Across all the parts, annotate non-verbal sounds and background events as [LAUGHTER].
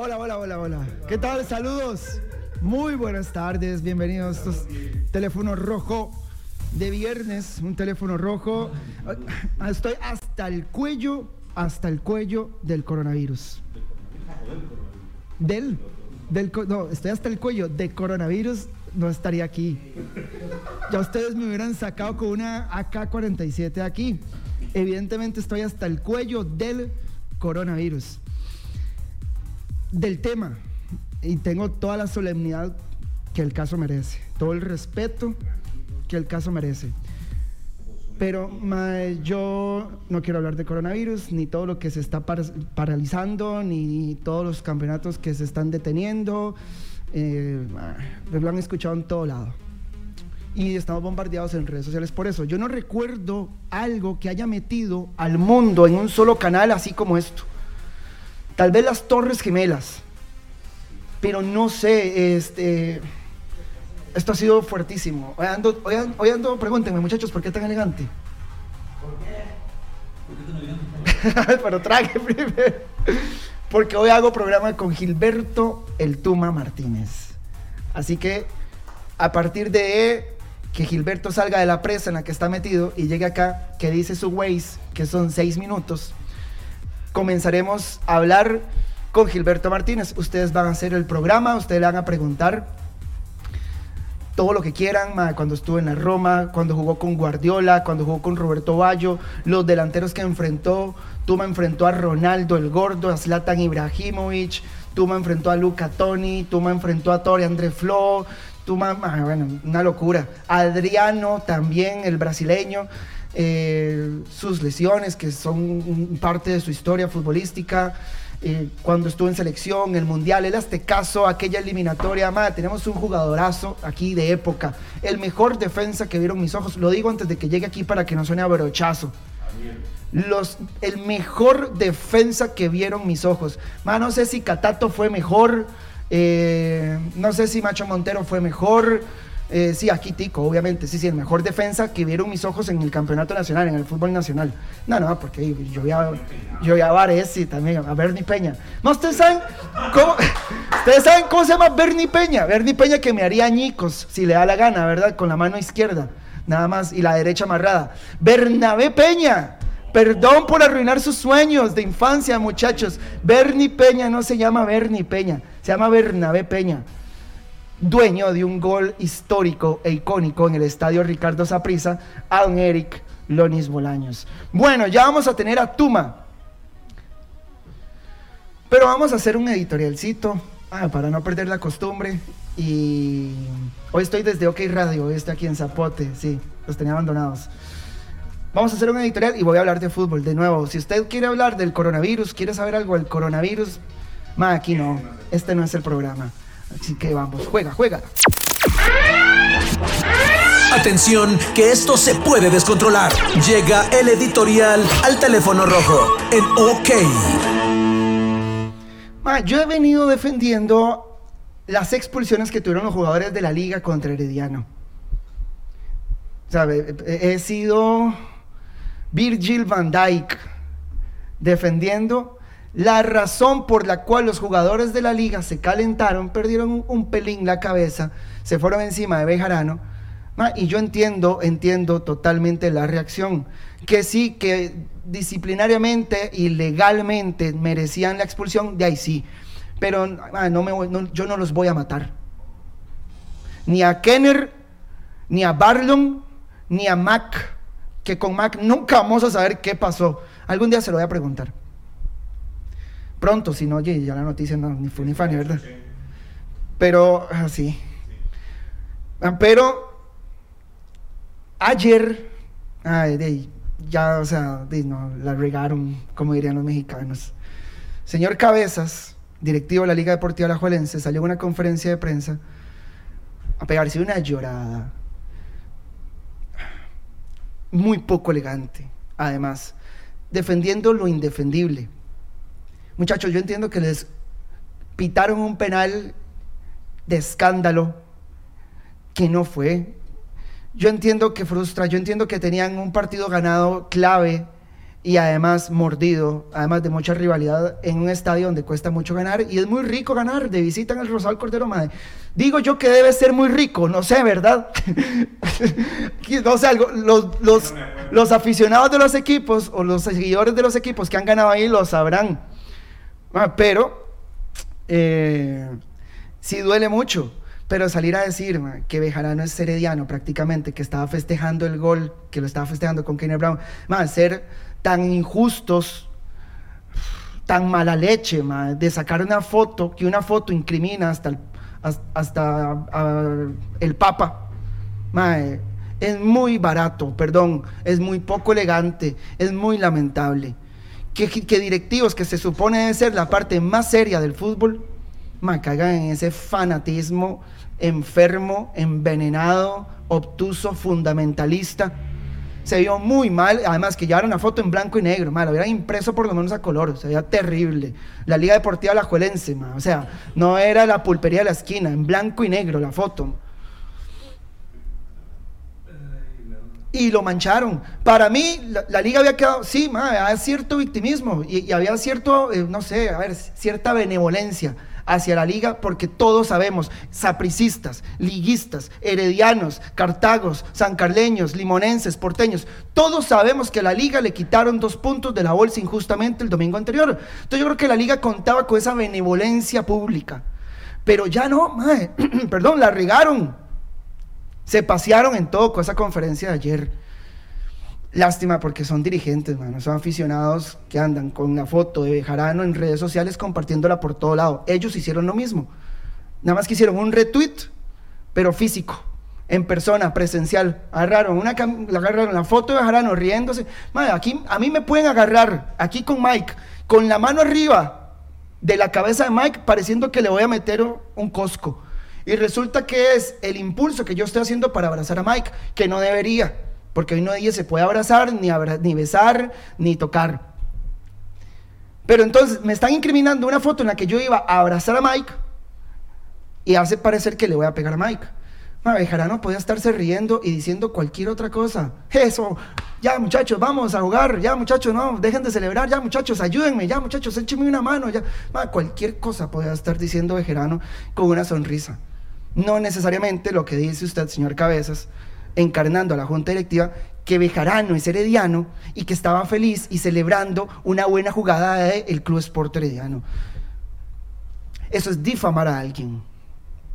hola, hola, hola, hola. ¿Qué tal? Saludos. Muy buenas tardes, bienvenidos a estos teléfonos rojo de viernes, un teléfono rojo. Estoy hasta el cuello, hasta el cuello del coronavirus. Del, del, no, estoy hasta el cuello de coronavirus, no estaría aquí. Ya ustedes me hubieran sacado con una AK-47 aquí. Evidentemente estoy hasta el cuello del coronavirus. Del tema. Y tengo toda la solemnidad que el caso merece. Todo el respeto que el caso merece. Pero yo no quiero hablar de coronavirus, ni todo lo que se está par- paralizando, ni todos los campeonatos que se están deteniendo. Eh, lo han escuchado en todo lado. Y estamos bombardeados en redes sociales por eso. Yo no recuerdo algo que haya metido al mundo en un solo canal así como esto. Tal vez las Torres Gemelas. Pero no sé, este... Esto ha sido fuertísimo. Hoy ando, hoy an- hoy ando- pregúntenme muchachos, ¿por qué tan elegante? [LAUGHS] Pero traje primero. Porque hoy hago programa con Gilberto El Tuma Martínez. Así que a partir de que Gilberto salga de la presa en la que está metido y llegue acá, que dice su Waze, que son seis minutos, comenzaremos a hablar con Gilberto Martínez. Ustedes van a hacer el programa, ustedes le van a preguntar todo lo que quieran, cuando estuvo en la Roma, cuando jugó con Guardiola, cuando jugó con Roberto Bayo, los delanteros que enfrentó, Tuma enfrentó a Ronaldo el Gordo, a Zlatan Ibrahimovic, Tuma enfrentó a Luca Toni, Tuma enfrentó a Tori André Flo, Tuma, ma, bueno, una locura. Adriano también, el brasileño, eh, sus lesiones que son parte de su historia futbolística eh, cuando estuvo en selección, el mundial, él este caso, aquella eliminatoria, madre, tenemos un jugadorazo aquí de época, el mejor defensa que vieron mis ojos, lo digo antes de que llegue aquí para que no suene a. Los, el mejor defensa que vieron mis ojos. Ma, no sé si Catato fue mejor, eh, no sé si Macho Montero fue mejor. Eh, sí, aquí Tico, obviamente, sí, sí, el mejor defensa que vieron mis ojos en el campeonato nacional, en el fútbol nacional. No, no, porque yo vi a, yo a Varese también, a Bernie Peña. No, ustedes saben cómo, [LAUGHS] ustedes saben cómo se llama Bernie Peña. Bernie Peña que me haría añicos, si le da la gana, ¿verdad? Con la mano izquierda, nada más, y la derecha amarrada. Bernabé Peña. Perdón por arruinar sus sueños de infancia, muchachos. Bernie Peña no se llama Bernie Peña, se llama Bernabé Peña. Dueño de un gol histórico e icónico en el estadio Ricardo Saprissa a don Eric Lonis Bolaños. Bueno, ya vamos a tener a Tuma. Pero vamos a hacer un editorialcito ah, para no perder la costumbre. Y hoy estoy desde OK Radio, hoy estoy aquí en Zapote, sí, los tenía abandonados. Vamos a hacer un editorial y voy a hablar de fútbol de nuevo. Si usted quiere hablar del coronavirus, quiere saber algo del coronavirus, aquí no. Este no es el programa. Así que vamos, juega, juega. Atención, que esto se puede descontrolar. Llega el editorial al teléfono rojo en OK. Ma, yo he venido defendiendo las expulsiones que tuvieron los jugadores de la liga contra Herediano. ¿Sabe? He he sido Virgil van Dijk defendiendo la razón por la cual los jugadores de la liga se calentaron, perdieron un, pelín la cabeza, se fueron encima de Bejarano. Y yo entiendo, entiendo totalmente la reacción. Que sí, que disciplinariamente y legalmente merecían la expulsión, de ahí sí. Pero no me yo no los voy a matar. Ni a Kenner, ni a Barlon, ni a Mac. Que con Mac nunca vamos a saber qué pasó. Algún día se lo voy a preguntar. Pronto, si no, oye, ya la noticia no, ni fue ni fan, ¿verdad? Pero, así. Pero, ayer, ay, de ahí, ya, o sea, de, no, la regaron, como dirían los mexicanos. Señor Cabezas, directivo de la Liga Deportiva Alajuelense, salió en una conferencia de prensa a pegarse una llorada. Muy poco elegante, además, defendiendo lo indefendible. Muchachos, yo entiendo que les pitaron un penal de escándalo que no fue. Yo entiendo que frustra, yo entiendo que tenían un partido ganado clave y además mordido, además de mucha rivalidad en un estadio donde cuesta mucho ganar y es muy rico ganar de visita en el Rosal Cordero Madre. Digo yo que debe ser muy rico, no sé, ¿verdad? [LAUGHS] no sé, los, los, los, aficionados de los equipos o los seguidores de los equipos que han ganado ahí lo sabrán. Ah, pero eh, sí duele mucho. Pero salir a decir que Bejarano es herediano prácticamente, que estaba festejando el gol, que lo estaba festejando con Kenny Brown, ser tan injustos, tan mala leche, de sacar una foto, que una foto incrimina hasta el, hasta, el Papa. es muy barato, perdón, es muy poco elegante, es muy lamentable. Que, directivos que se supone de ser la parte más seria del fútbol, ma, caigan en ese fanatismo enfermo, envenenado, obtuso, fundamentalista se vio muy mal, además que llevaron una foto en blanco y negro, mal, lo hubieran impreso por lo menos a color, se veía terrible. La Liga Deportiva La Juelense, o sea, no era la pulpería de la esquina, en blanco y negro la foto. Y lo mancharon. Para mí, la, liga había quedado, sí, había cierto victimismo y, había cierto, eh, no sé, a ver, cierta benevolencia hacia la liga porque todos sabemos, sapricistas, liguistas, heredianos, cartagos, sancarleños, limonenses, porteños, todos sabemos que a la liga le quitaron dos puntos de la bolsa injustamente el domingo anterior. Entonces yo creo que la liga contaba con esa benevolencia pública. Pero ya no, [CLEARS THROAT] perdón, la regaron. Se pasearon en todo con esa conferencia de ayer. Lástima porque son dirigentes, mano, son aficionados que andan con una foto de Bejarano en redes sociales compartiéndola por todo lado. Ellos hicieron lo mismo. Nada más que hicieron un retweet, pero físico, en persona, presencial. Agarraron una agarraron la foto de Bejarano riéndose. aquí a mí me pueden agarrar aquí con Mike con la mano arriba de la cabeza de Mike pareciendo que le voy a meter un cosco. Y resulta que es el impulso que yo estoy haciendo para abrazar a Mike, que no debería porque hoy no se puede abrazar, ni, ni besar, ni tocar. Pero entonces me están incriminando una foto en la que yo iba a abrazar a Mike y hace parecer que le voy a pegar a Mike. no podía estarse riendo y diciendo cualquier otra cosa. Eso, ya muchachos, vamos a jugar, ya muchachos, no, dejen de celebrar, ya muchachos, ayúdenme, ya muchachos, échenme una mano, ya. cualquier cosa podía estar diciendo Bejarano con una sonrisa. No necesariamente lo que dice usted, señor Cabezas, encarnando a la junta directiva que Bejarano es herediano y que estaba feliz y celebrando una buena jugada del Club Sport Herediano. Eso es difamar a alguien.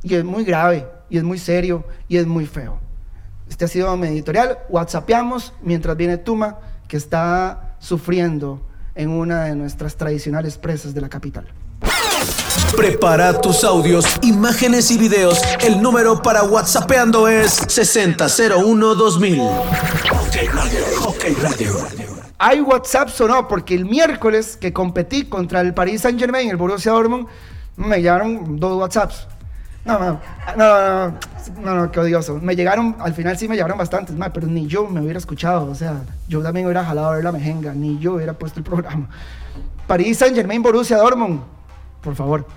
Y es muy grave, y es muy serio, y es muy feo. Este ha sido mi editorial. WhatsAppamos mientras viene Tuma, que está sufriendo en una de nuestras tradicionales presas de la capital. Prepara tus audios, imágenes y videos. El número para WhatsAppeando es 60012000. Ok Radio. Hay WhatsApp o no, porque el miércoles que competí contra el Paris Saint Germain, el Borussia Dortmund, me llegaron dos WhatsApps. No, no, no, no, no, qué odioso. Me llegaron, al final sí me llegaron bastantes más, pero ni yo me hubiera escuchado. O sea, yo también hubiera jalado a ver la mejenga, ni yo hubiera puesto el programa. Paris Saint Germain, Borussia Dortmund, por favor.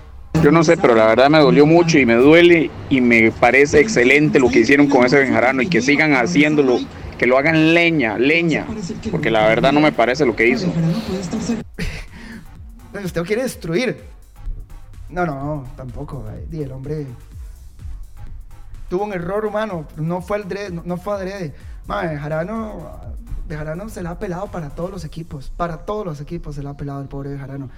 Yo no sé, pero la verdad me dolió mucho y me duele y me parece excelente lo que hicieron con ese Benjarano y que sigan haciéndolo, que lo hagan leña, leña, porque la verdad no me parece lo que hizo. Usted quiere destruir. No, no, tampoco. El hombre tuvo un error humano, no fue, el no fue adrede. Bejarano, Bejarano se la ha pelado para todos los equipos, para todos los equipos se la ha pelado el pobre Bejarano.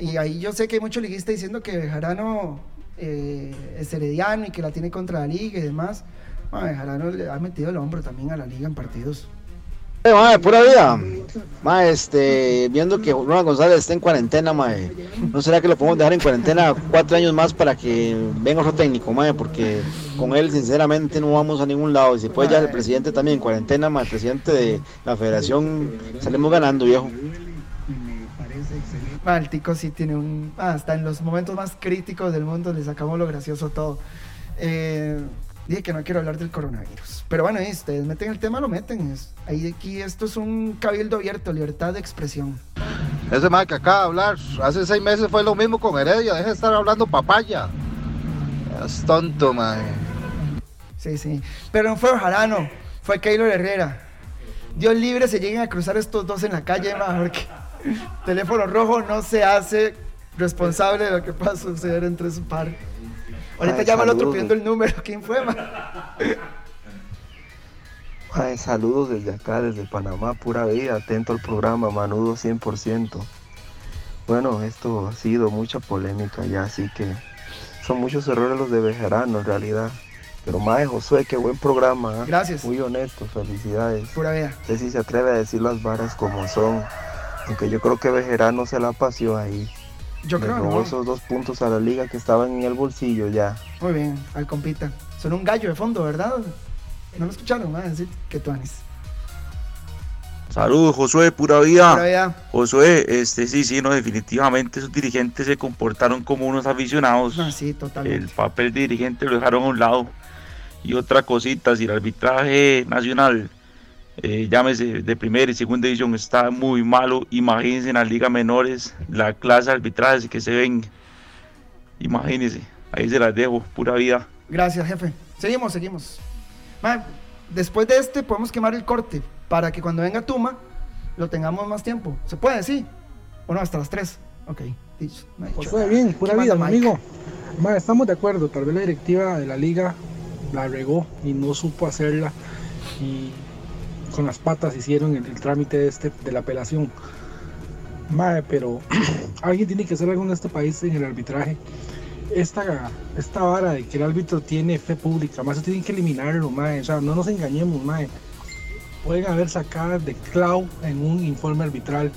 Y ahí yo sé que hay muchos liguistas diciendo que Bejarano eh, es herediano y que la tiene contra la liga y demás. Bueno, Bejarano le ha metido el hombro también a la liga en partidos. Eh, pura vida. Ma, este, viendo que Ronald González está en cuarentena, ma, ¿no será que lo podemos dejar en cuarentena cuatro años más para que venga otro técnico, ma, porque con él sinceramente no vamos a ningún lado. Y si puede ya el presidente también en cuarentena, ma, el presidente de la federación, salimos ganando, viejo. Báltico sí tiene un... hasta en los momentos más críticos del mundo le sacamos lo gracioso todo. Eh, dije que no quiero hablar del coronavirus. Pero bueno, ustedes meten el tema, lo meten. Es, ahí aquí esto es un cabildo abierto, libertad de expresión. Ese Mike que acaba de hablar, hace seis meses fue lo mismo con Heredia, deja de estar hablando papaya. Es tonto, man. Sí, sí. Pero no fue Jarano, fue Keylor Herrera. Dios libre se lleguen a cruzar estos dos en la calle, [LAUGHS] ma, porque teléfono rojo no se hace responsable de lo que pueda suceder entre su par. Ahorita llama al otro pidiendo el número. ¿Quién fue, ma? Ay, saludos desde acá, desde Panamá, pura vida, atento al programa, manudo 100%. Bueno, esto ha sido mucha polémica ya, así que son muchos errores los de Bejarano en realidad. Pero mae, Josué, qué buen programa. ¿ah? Gracias. Muy honesto, felicidades. Pura vida. Sí se atreve a decir las varas como son. Aunque yo creo que Bejarano se la paseó ahí. Yo Le creo, robó ¿no? esos dos puntos a la liga que estaban en el bolsillo ya. Muy bien, al compita. Son un gallo de fondo, ¿verdad? No lo escucharon, ma, decir que tú Anis. Saludos, Josué, pura vida. Pura vida. Josué, este sí, sí, no, definitivamente esos dirigentes se comportaron como unos aficionados. No, sí, totalmente. El papel de dirigente lo dejaron a un lado. Y otra cosita, si el arbitraje nacional, eh, llámese de primera y segunda división, está muy malo, imagínense en las ligas menores la clase de arbitrajes que se ven. Imagínense, ahí se las dejo, pura vida. Gracias, jefe. Seguimos, seguimos. Ma, después de este podemos quemar el corte para que cuando venga Tuma lo tengamos más tiempo. ¿Se puede? Sí. ¿O no? Hasta las 3. Ok. Dicho. Josué, nada. bien, pura ¿Qué vida, mi amigo. Ma, estamos de acuerdo, tal vez la directiva de la liga la regó y no supo hacerla y con las patas hicieron el, el trámite de, este, de la apelación. Ma, pero [CLEARS THROAT] alguien tiene que hacer algo en este país en el arbitraje. Esta, esta vara de que el árbitro tiene fe pública, más tienen que eliminarlo, mae. O sea, no nos engañemos, mae. Pueden haber sacadas de clau en un informe arbitral.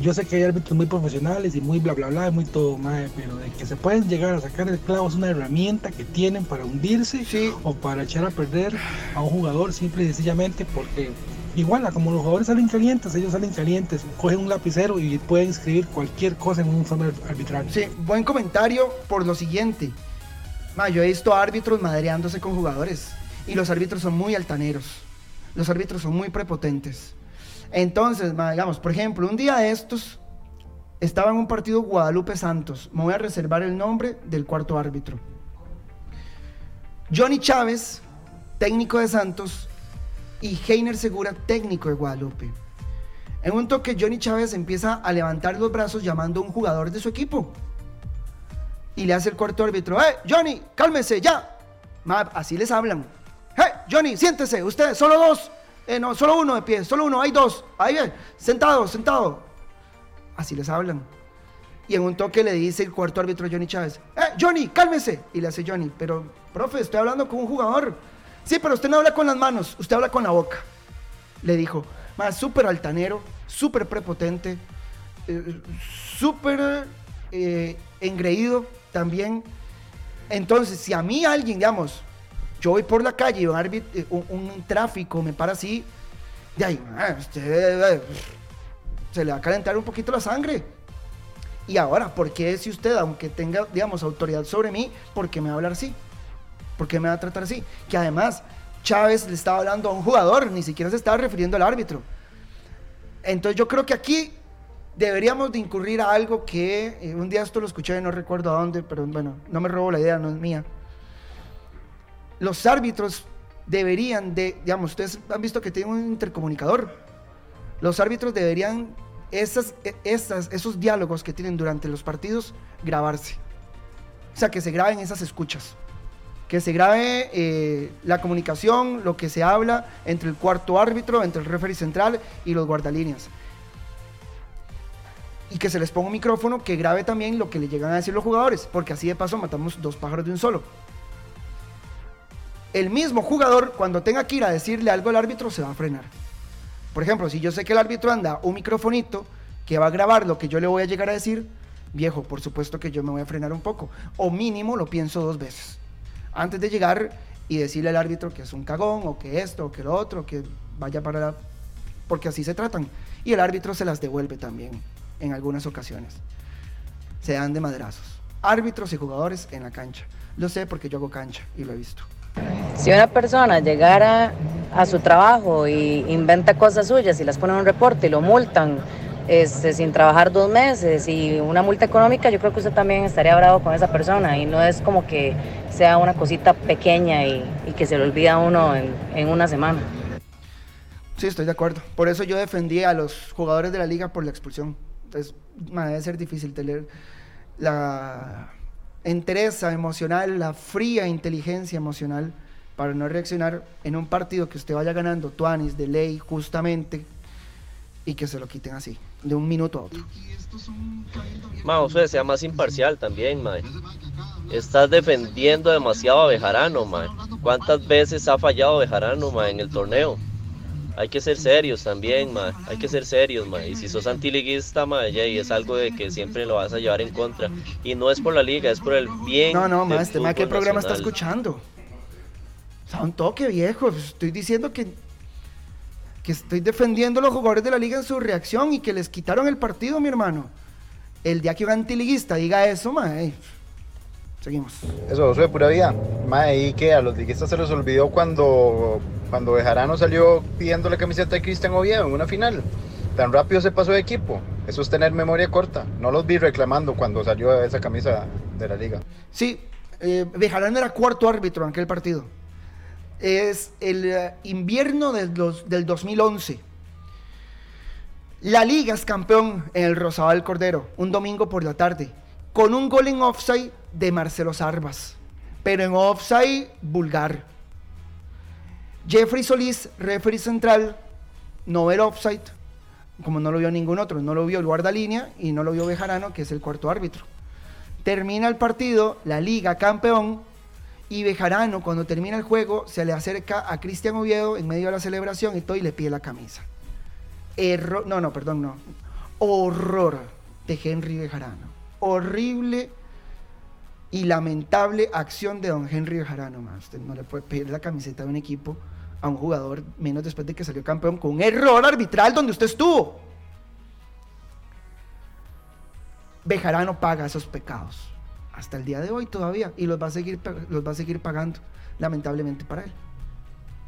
Yo sé que hay árbitros muy profesionales y muy bla bla bla, y muy todo, mae, pero de que se pueden llegar a sacar el clavo es una herramienta que tienen para hundirse Sí. o para echar a perder a un jugador simple y sencillamente porque igual como los jugadores salen calientes, ellos salen calientes, cogen un lapicero y pueden escribir cualquier cosa en un informe arbitral. Sí, buen comentario por lo siguiente. Ma, yo he visto árbitros madreándose con jugadores y los árbitros son muy altaneros. Los árbitros son muy prepotentes. Entonces, digamos, por ejemplo, un día de estos estaba en un partido Guadalupe Santos. Me voy a reservar el nombre del cuarto árbitro. Johnny Chávez, técnico de Santos, y Heiner Segura, técnico de Guadalupe. En un toque, Johnny Chávez empieza a levantar los brazos llamando a un jugador de su equipo. Y le hace el cuarto árbitro, ¡Eh, Johnny, cálmese, ya! Así les hablan. ¡Eh, Johnny, siéntese! Usted, solo dos. Eh, no, solo uno de pie, solo uno, hay dos. Ahí, eh, sentado, sentado. Así les hablan. Y en un toque le dice el cuarto árbitro Johnny Chávez, ¡Eh, Johnny, cálmese! Y le hace Johnny, pero, profe, estoy hablando con un jugador. Sí, pero usted no habla con las manos, usted habla con la boca. Le dijo, más súper altanero, súper prepotente, eh, súper eh, engreído también. Entonces, si a mí alguien, digamos, yo voy por la calle y un, árbit- eh, un, un tráfico me para así, de ahí, ah, usted eh, se le va a calentar un poquito la sangre. Y ahora, ¿por qué si usted, aunque tenga, digamos, autoridad sobre mí, por qué me va a hablar así? ¿Por qué me va a tratar así? Que además, Chávez le estaba hablando a un jugador, ni siquiera se estaba refiriendo al árbitro. Entonces yo creo que aquí deberíamos de incurrir a algo que eh, un día esto lo escuché, no recuerdo a dónde, pero bueno, no me robo la idea, no es mía. Los árbitros deberían de, digamos, ustedes han visto que tienen un intercomunicador. Los árbitros deberían e- esos diálogos que tienen durante los partidos grabarse. O sea, que se graben esas escuchas. Que se grabe eh, la comunicación, lo que se habla entre el cuarto árbitro, entre el referee central y los guardalíneas. Y que se les ponga un micrófono que grabe también lo que le llegan a decir los jugadores, porque así de paso matamos dos pájaros de un solo. El mismo jugador, cuando tenga que ir a decirle algo al árbitro, se va a frenar. Por ejemplo, si yo sé que el árbitro anda un microfonito que va a grabar lo que yo le voy a llegar a decir, viejo, por supuesto que yo me voy a frenar un poco. O mínimo lo pienso dos veces. Antes de llegar y decirle al árbitro que es un cagón, o que esto, o que lo otro, que vaya para. Porque así se tratan. Y el árbitro se las devuelve también, en algunas ocasiones. Se dan de madrazos. Árbitros y jugadores en la cancha. Lo sé porque yo hago cancha y lo he visto. Si una persona llegara a su trabajo y inventa cosas suyas y las pone en un reporte y lo multan este, sin trabajar dos meses y una multa económica, yo creo que usted también estaría bravo con esa persona y no es como que sea una cosita pequeña y, que se le olvida uno en, una semana. Sí, estoy de acuerdo. Por eso yo defendí a los jugadores de la liga por la expulsión. Entonces, debe ser difícil tener la entereza emocional, la fría inteligencia emocional para no reaccionar en un partido que usted vaya ganando tuanis de ley justamente y que se lo quiten así, de un minuto a otro. Ma, Josué, sea más imparcial también, ma. Estás defendiendo demasiado a Bejarano, ma. ¿Cuántas veces ha fallado Bejarano, ma, en el torneo? Hay que ser serios también, ma. Hay que ser serios, ma. Y si sos antiliguista, ma, ya, y es algo de que siempre lo vas a llevar en contra. Y no es por la liga, es por el bien. No, no, ma, este ma, ¿qué programa está escuchando? O sea, un toque viejo. Estoy diciendo que, que estoy defendiendo a los jugadores de la liga en su reacción y que les quitaron el partido, mi hermano. El día que un antiliguista diga eso, ma, seguimos. Eso, eso de pura vida. Mae, y que a los liguistas se les olvidó cuando, cuando Bejarano salió pidiendo la camiseta de Cristian Oviedo en una final. Tan rápido se pasó de equipo. Eso es tener memoria corta. No los vi reclamando cuando salió esa camisa de la liga. Sí, eh, Bejarano era cuarto árbitro en aquel partido. Es el eh, invierno del, dos- del 2011. La Liga es campeón en el Rosabal Cordero, un domingo por la tarde, con un gol en offside de Marcelo Sarvas, pero en offside vulgar. Jeffrey Solís, referee central, no el offside, como no lo vio ningún otro, no lo vio el guardalínea y no lo vio Bejarano, que es el cuarto árbitro. Termina el partido, la liga campeón, y Bejarano, cuando termina el juego, se le acerca a Cristian Oviedo en medio de la celebración y todo y le pide la camisa. Error, no, no, perdón, no. Horror de Henry Bejarano. Horrible y lamentable acción de don Henry Bejarano. Usted no le puede pedir la camiseta de un equipo a un jugador menos después de que salió campeón con un error arbitral donde usted estuvo. Bejarano paga esos pecados hasta el día de hoy todavía y los va a seguir los va a seguir pagando lamentablemente para él.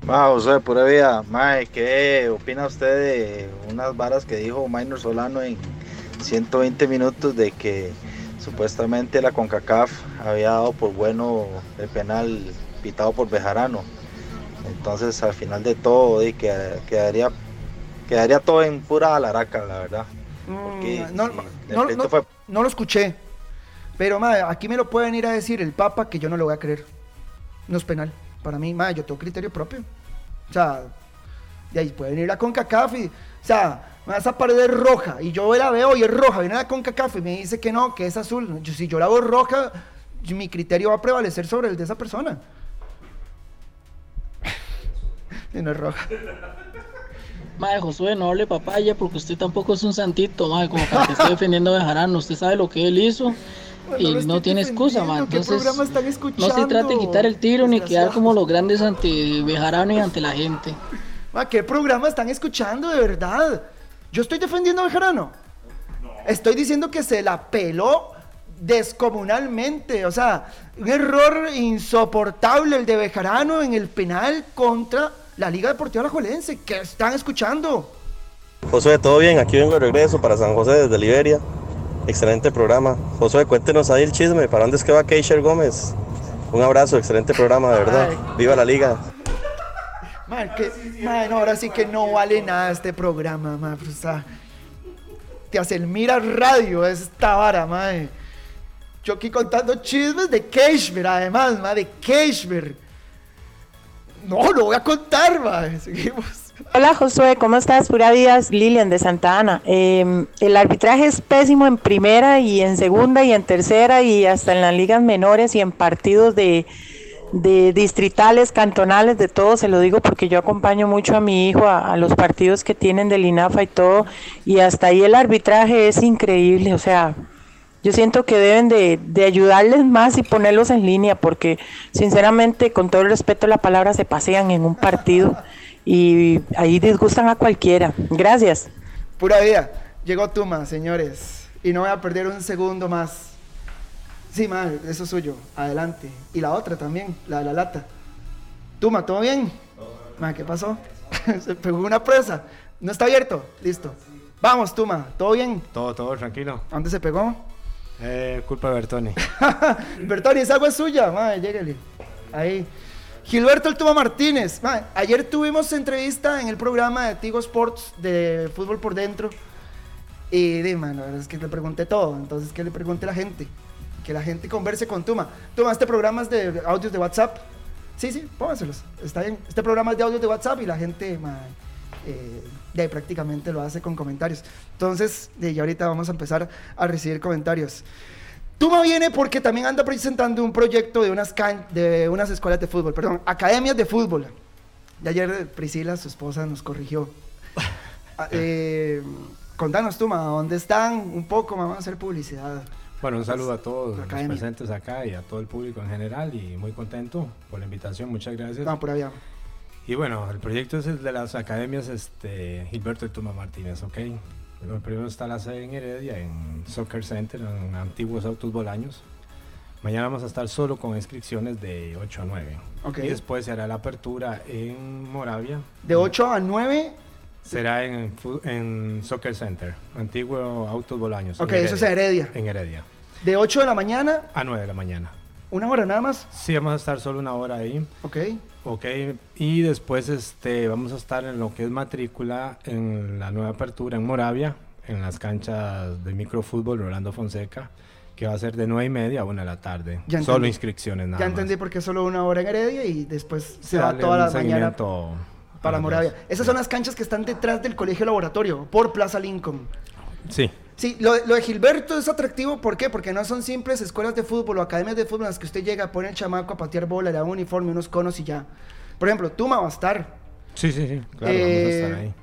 Ma, José, pura vida. Mae, ¿qué opina usted de unas varas que dijo Minor Solano en 120 minutos de que supuestamente la CONCACAF había dado por bueno el penal pitado por Bejarano? Entonces, al final de todo, que- quedaría, quedaría todo en pura alaraca, la verdad. Porque Mm, no, sí, el no- pleito no- fue- no lo escuché. Pero madre, aquí me lo pueden ir a decir el Papa que yo no lo voy a creer. No es penal. Para mí, madre, yo tengo criterio propio. O sea, de ahí pueden ir a CONCACAF y, o sea, esa pared es roja y yo la veo y es roja. Viene a CONCACAF y me dice que no, que es azul. Yo, si yo la hago roja, mi criterio va a prevalecer sobre el de esa persona. [LAUGHS] y no es roja. Madre Josué, no hable papaya porque usted tampoco es un santito, madre, como para que esté defendiendo a Bejarano. Usted sabe lo que él hizo y no, tiene excusa. ¿Qué Entonces, no se trate de quitar el tiro ni quedar como los grandes ante Bejarano y ante la gente. Ma, ¿Qué programa están escuchando de verdad? Yo estoy defendiendo a Bejarano. Estoy diciendo que se la peló descomunalmente. O sea, un error insoportable el de Bejarano en el penal contra la Liga Deportiva Alajuelense. ¿Qué están escuchando? Josué, ¿todo bien? Aquí vengo de regreso para San José desde Liberia. Excelente programa. Josué, cuéntenos ahí el chisme. ¿Para dónde es que va Keisher Gómez? Un abrazo, excelente programa, de verdad. Viva la liga. Man, que, man, ahora sí que no vale nada este programa, man. pues, o sea, te hace el mira radio esta vara, man. Yo aquí contando chismes de Keishmer, además, man, de. No, lo voy a contar, man. Seguimos. Hola Josué, ¿cómo estás? Pura vida, Lilian de Santa Ana. Eh, el arbitraje es pésimo en primera y en segunda y en tercera y hasta en las ligas menores y en partidos de, de distritales, cantonales, de todo, se lo digo porque yo acompaño mucho a mi hijo a, los partidos que tienen del INAFA y todo y hasta ahí el arbitraje es increíble, o sea, yo siento que deben de, de ayudarles más y ponerlos en línea porque sinceramente, con todo el respeto a la palabra, se pasean en un partido y ahí disgustan a cualquiera. Gracias. Pura vida. Llegó Tuma, señores. Y no voy a perder un segundo más. Sí, man, eso es suyo. Adelante. Y la otra también, la de la lata. Tuma, ¿todo bien? Man, ¿qué pasó? [LAUGHS] Se pegó una presa. ¿No está abierto? Listo. Vamos, Tuma, ¿todo bien? Todo, todo, tranquilo. ¿A ¿Dónde se pegó? Eh, culpa de Bertoni. [LAUGHS] Bertoni, esa agua es suya. Madre, lléguele. Ahí. Gilberto El Tuma Martínez. Ma, ayer tuvimos entrevista en el programa de Tigo Sports de Fútbol por Dentro. Y de, man, la verdad es que le pregunté todo. Entonces, que le pregunte a la gente. Que la gente converse con Tuma. Tuma, este programa es de audios de WhatsApp. Sí, sí, pónganselos. Está bien. Este programa es de audios de WhatsApp y la gente, ma, eh, de ahí prácticamente lo hace con comentarios. Entonces, de ya ahorita vamos a empezar a recibir comentarios. Tuma viene porque también anda presentando un proyecto de unas, can- de unas escuelas de fútbol, perdón, academias de fútbol. Y ayer Priscila, su esposa, nos corrigió. [LAUGHS] Ah, eh, contanos, Tuma, ¿dónde están? Un poco, vamos a hacer publicidad. Bueno, un saludo a todos los presentes acá y a todo el público en general y muy contento por la invitación, muchas gracias. No, por allá. Y bueno, el proyecto es el de las academias este, Gilberto y Tuma Martínez, ¿ok? Pero primero está la sede en Heredia, en Soccer Center, en antiguos autos bolaños. Mañana vamos a estar solo con inscripciones de 8 a 9. Ok. Y después se hará la apertura en Moravia. De 8 a 9, Será en, en Soccer Center, antiguo autos bolaños. en Ok, eso es Heredia. En Heredia. de 8 de la mañana, A 9 de la mañana. una hora nada más. Sí, vamos a estar solo una hora ahí. Ok. Ok, y después este, vamos a estar en lo que es matrícula en la nueva apertura en Moravia, en las canchas de microfútbol Rolando Fonseca, que va a ser de 9 y media a 1 de la tarde. Ya Solo entendí. inscripciones nada Ya más. entendí por qué solo una hora en Heredia y después se va toda la mañana para Moravia. Esas son las canchas que están detrás del colegio laboratorio, por Plaza Lincoln. Sí, Sí, lo, lo de Gilberto es atractivo, ¿por qué? Porque no son simples escuelas de fútbol o academias de fútbol en las que usted llega, pone el chamaco a patear bola, le da un uniforme, unos conos y ya. Por ejemplo, Tuma va a estar. sí, sí, sí, claro, Eh, vamos a estar ahí.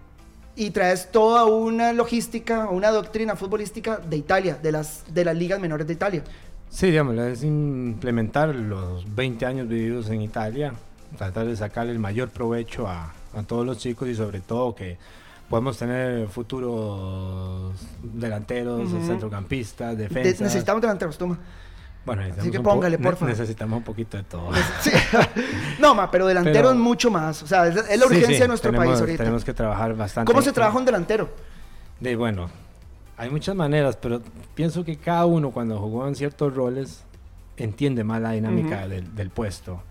Y traes toda una logística, una doctrina futbolística de Italia, de las, de las ligas menores de Italia. Sí, digamos, es implementar los 20 años vividos en Italia, tratar de sacarle el mayor provecho a, a todos los chicos y sobre todo que podemos tener futuros delanteros, centrocampistas, De- defensas. necesitamos delanteros, Tuma. Bueno, necesitamos que póngale. Necesitamos un poquito de todo. Sí. [LAUGHS] no, ma, pero delanteros Pero- mucho más. O sea, es, es la urgencia sí, de nuestro tenemos- país ahorita. Tenemos que trabajar bastante. ¿Cómo se trabaja un delantero? De, bueno, hay muchas maneras, pero pienso que cada uno cuando jugó en ciertos roles entiende más la dinámica del puesto.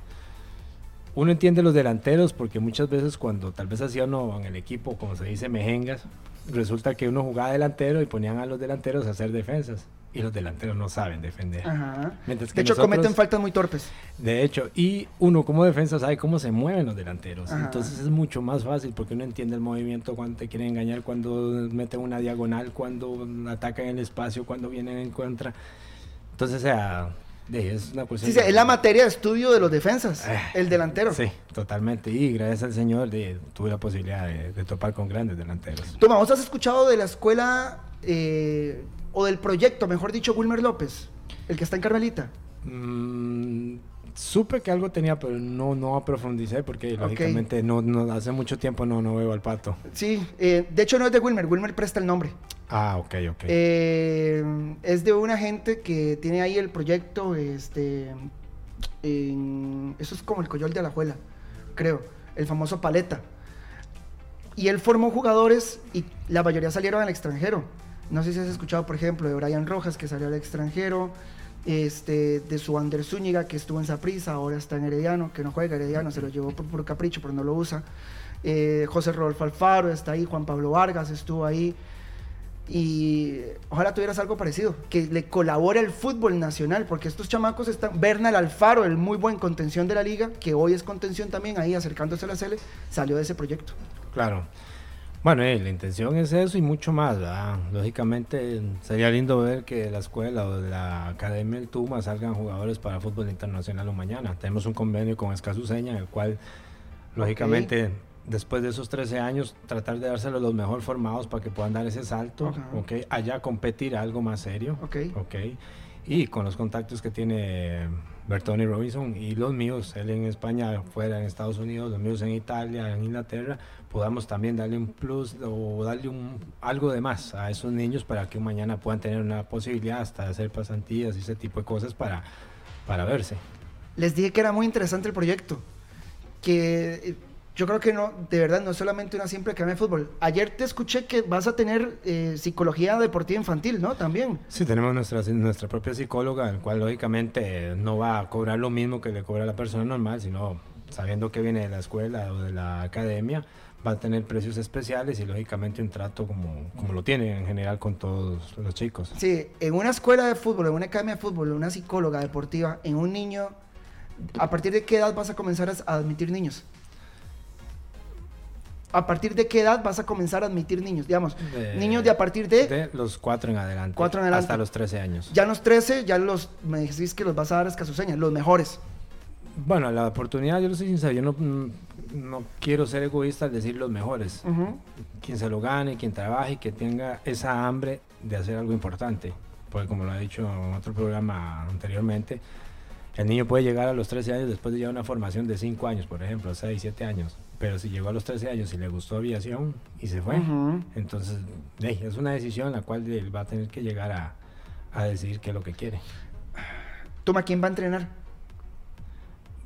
Uno entiende los delanteros porque muchas veces cuando tal vez hacía uno en el equipo, como se dice, mejengas, resulta que uno jugaba delantero y ponían a los delanteros a hacer defensas. Y los delanteros no saben defender. Ajá. Mientras De hecho, nosotros- cometen faltas muy torpes. de hecho, y uno como defensa sabe cómo se mueven los delanteros. Ajá. Entonces es mucho más fácil porque uno entiende el movimiento, cuando te quieren engañar, cuando meten una diagonal, cuando atacan el espacio, cuando vienen en contra. Entonces, o sea, es una cuestión. Sí, sí, de- es la materia de estudio de los defensas, el delantero. Sí, totalmente. Y gracias al Señor de- tuve la posibilidad de, de topar con grandes delanteros. Toma, ¿vos has escuchado de la escuela eh, o del proyecto, mejor dicho, Wilmer López? El que está en Carmelita. Mm, supe que algo tenía, pero no, no profundicé porque lógicamente no, no, hace mucho tiempo no, no veo al pato. Sí, eh, de hecho no es de Wilmer, Wilmer presta el nombre. Ah, ok, ok. Eh, es de una gente que tiene ahí el proyecto, este, en- eso es como el Coyol de Alajuela, creo, el famoso Paleta. Y él formó jugadores y la mayoría salieron al extranjero. No sé si has escuchado, por ejemplo, de Brian Rojas, que salió al extranjero, este, de su Ander Zúñiga, que estuvo en Saprissa, ahora está en Herediano, que no juega Herediano, se lo llevó por puro capricho, pero no lo usa. Eh, José Rodolfo Alfaro está ahí, Juan Pablo Vargas estuvo ahí. Y ojalá tuvieras algo parecido, que le colabore al fútbol nacional, porque estos chamacos están. Bernal Alfaro, el muy buen contención de la liga, que hoy es contención también, ahí acercándose a la Cele, salió de ese proyecto. Claro. Bueno, eh, la intención es eso y mucho más, ¿verdad? Lógicamente sería lindo ver que de la escuela o de la Academia del Tuma salgan jugadores para fútbol internacional o mañana. Tenemos un convenio con Escasuseña en el cual, lógicamente, después de esos 13 años, tratar de dárselo a los mejor formados para que puedan dar ese salto, Ajá. ¿ok? Allá competir a algo más serio. ¿ok? Y con los contactos que tiene Bertoni Robinson y los míos, él en España, fuera en Estados Unidos, los míos en Italia, en Inglaterra, podamos también darle un plus o darle un, algo de más a esos niños para que mañana puedan tener una posibilidad hasta de hacer pasantías y ese tipo de cosas para, para verse. Les dije que era muy interesante el proyecto. Que eh, yo creo que no, de verdad, no es solamente una simple academia de fútbol. Ayer te escuché que vas a tener eh, psicología deportiva infantil, ¿no? También. Sí, tenemos nuestra, nuestra propia psicóloga, el cual lógicamente no va a cobrar lo mismo que le cobra la persona normal, sino sabiendo que viene de la escuela o de la academia, va a tener precios especiales y lógicamente un trato como, como lo tiene en general con todos los chicos. Sí, en una escuela de fútbol, en una academia de fútbol, una psicóloga deportiva, en un niño, ¿a partir de qué edad vas a comenzar a admitir niños? ¿A partir de qué edad vas a comenzar a admitir niños? Digamos, niños de a partir de... De los cuatro en adelante. Cuatro en adelante. Hasta los 13 años. Ya en los 13, ya los, me decís que los vas a dar a escasuseñas, los mejores. Bueno, la oportunidad, yo lo soy sincero, yo no, no quiero ser egoísta al decir los mejores. Quien se lo gane, quien trabaje, que tenga esa hambre de hacer algo importante. Porque como lo ha dicho en otro programa anteriormente, el niño puede llegar a los 13 años después de ya una formación de 5 años, por ejemplo, 6, 7 años. Pero si llegó a los 13 años y le gustó aviación y se fue, entonces es una decisión la cual él va a tener que llegar a, a decidir qué es lo que quiere. Toma, ¿quién va a entrenar?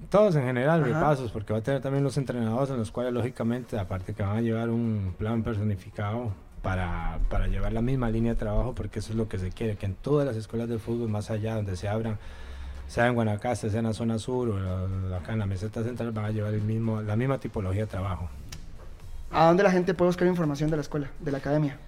Todos en general, repasos, porque va a tener también los entrenadores en los cuales, lógicamente, aparte que van a llevar un plan personificado para, para, llevar la misma línea de trabajo, porque eso es lo que se quiere, que en todas las escuelas de fútbol, más allá donde se abran, sea en Guanacaste, sea en la zona sur o acá en la meseta central, van a llevar el mismo, la misma tipología de trabajo. ¿A dónde la gente puede buscar información de la escuela, de la academia?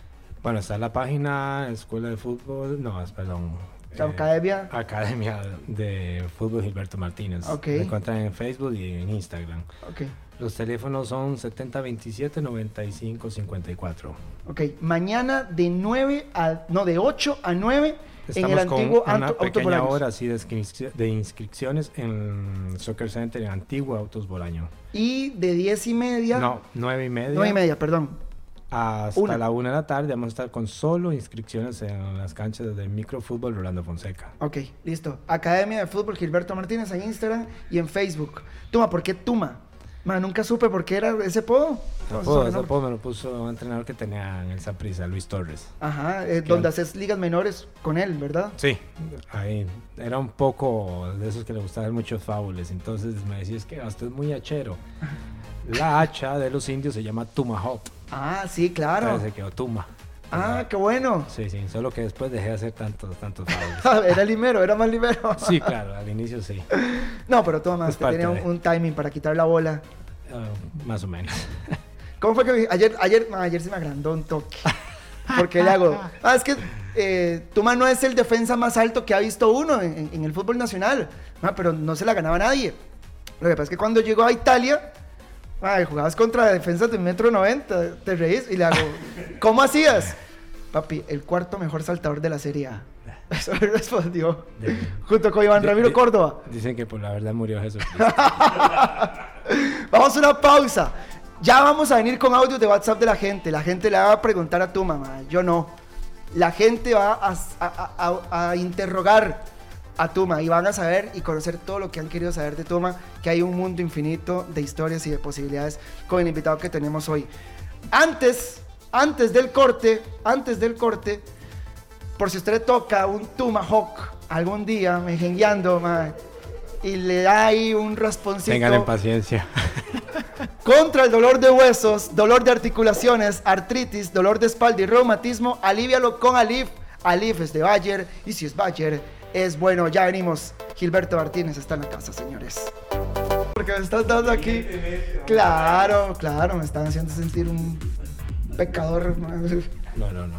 Bueno, está la página Escuela de Fútbol, no, perdón. La academia. Academia de Fútbol Gilberto Martínez. Ok. Me encuentran en Facebook y en Instagram. Ok. Los teléfonos son 7027-9554. Ok, mañana de 9 a. No, de 8 a 9 Estamos en el antiguo con una pequeña hora así de, de inscripciones en Soccer Center en Antiguo Autos Bolaño. Y de 10 y media. No, nueve y media. 9 y media, perdón. Hasta Una. la una de la tarde vamos a estar con solo inscripciones en las canchas de microfútbol Rolando Fonseca. Ok, listo. Academia de Fútbol Gilberto Martínez en Instagram y en Facebook. Tuma, ¿por qué Tuma? Ma, nunca supe por qué era ese apodo. Ese apodo, ese apodo me lo puso un entrenador que tenía en el Saprissa, Luis Torres. Ajá, eh, donde haces ligas menores con él, ¿verdad? Sí, ahí era un poco de esos que le gustaban muchos fábules. Entonces me decía, es que usted es muy hachero. [LAUGHS] La hacha de los indios se llama Tomahawk. Ah, sí, claro. Entonces se quedó Tuma. Ah, qué bueno. Sí, sí, solo que después dejé de hacer tantos, tantos fábules. [LAUGHS] era limero, era más limero. [LAUGHS] Sí, claro, al inicio sí. No, pero toma, Es usted parte tenía un, timing para quitar la bola. Ah, más o menos. [LAUGHS] ¿Cómo fue que ayer, ayer, ayer se me agrandó un toque? Porque le hago, ah, es que eh, Tuma no es el defensa más alto que ha visto uno en, en el fútbol nacional, Ah, pero no se la ganaba nadie. Lo que pasa es que cuando llegó a Italia, ay, jugabas contra defensas de metro noventa, te reís y le hago, [LAUGHS] ¿cómo hacías? Papi, el cuarto mejor saltador de la Serie A. [LAUGHS] Eso me respondió. Junto con Iván Ramiro Córdoba. Dicen que por la verdad murió Jesús. [LAUGHS] Vamos a una pausa. Ya vamos a venir con audios de WhatsApp de la gente. La gente le va a preguntar a tu mamá. Yo no. La gente va a, a- a- a interrogar a Tuma y van a saber y conocer todo lo que han querido saber de Tuma, que hay un mundo infinito de historias y de posibilidades con el invitado que tenemos hoy. Antes, antes del corte, antes del corte, por si usted le toca un Tomahawk algún día, mejengueando, ma, y le da ahí un rasponcito Tengan paciencia. [LAUGHS] contra el dolor de huesos, dolor de articulaciones, artritis, dolor de espalda y reumatismo, alívialo con Alif. Alif es de Bayer y si es Bayer es bueno. Ya venimos. Gilberto Martínez está en la casa, señores. Porque me estás dando aquí. Claro, claro, me están haciendo sentir un pecador. No, no, no.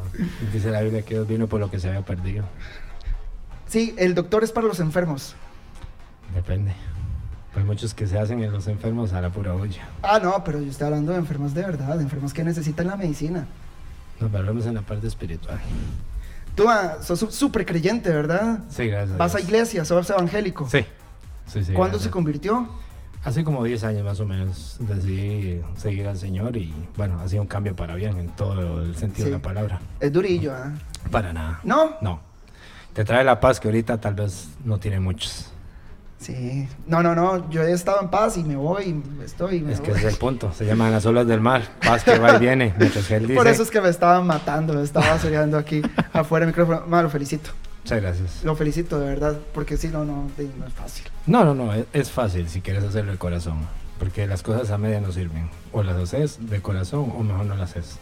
Dice la Biblia que Dios vino por lo que se había perdido. Sí, el doctor es para los enfermos. Depende. Hay muchos que se hacen en los enfermos a la pura olla. Ah, no, pero yo estoy hablando de enfermos de verdad, de enfermos que necesitan la medicina. Nos hablamos en la parte espiritual. Tú ah, sos súper creyente, ¿verdad? Sí, gracias. Vas a iglesia, sos evangélico. Sí. Sí, sí. ¿Cuándo gracias. se convirtió? Hace como 10 años más o menos decidí seguir al Señor y bueno, ha sido un cambio para bien en todo el sentido Sí. de la palabra. Es durillo, ¿ah? Para nada. ¿No? No. Te trae la paz que ahorita tal vez no tiene muchos. Sí. No, no, no. Yo he estado en paz y me voy, y estoy. me Es que voy. ese es el punto. Se llaman las olas del mar. Paz que va y viene. [LAUGHS] Mientras que él dice. Por eso es que me estaban matando, me estaba soleando aquí [LAUGHS] afuera del micrófono. Ma, lo felicito. Muchas gracias. Lo felicito de verdad, porque si no, no, de- no es fácil. No, no, no. Es, es fácil si quieres hacerlo de corazón. Porque las cosas a media no sirven. O las haces de corazón o mejor no las haces.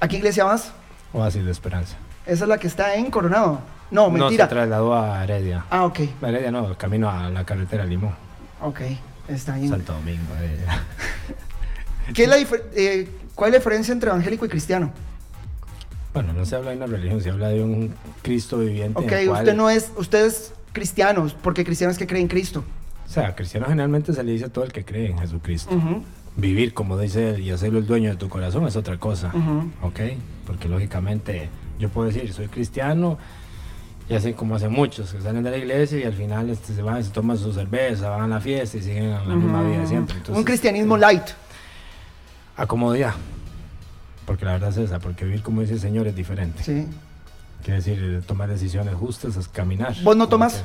¿A qué iglesia vas? O así de esperanza. Esa es la que está en Coronado. No, No, mentira. se trasladó a Heredia. ah, ok, A Heredia no, camino a la carretera Limón. ok. Está bien. Santo Domingo. eh. [LAUGHS] ¿Qué es la eh, ¿Cuál es la diferencia entre evangélico y cristiano? Bueno, no se habla de una religión, se habla de un Cristo viviente. Ok, cual- usted no es, usted es cristiano, porque cristiano es que cree en Cristo. O sea, cristiano generalmente se le dice a todo el que cree en Jesucristo. Ujú. Vivir, como dice él, y hacerlo el dueño de tu corazón es otra cosa. Ujú. ¿Ok? Porque lógicamente yo puedo decir, soy cristiano, y así como hacen muchos, que salen de la iglesia y al final este, se van, se toman su cerveza, van a la fiesta y siguen la misma vida de siempre. Entonces, Un cristianismo light. A comodidad. Porque la verdad es esa, porque vivir como dice el Señor es diferente. Sí. Quiere decir, eh, tomar decisiones justas es caminar. ¿Vos no tomas?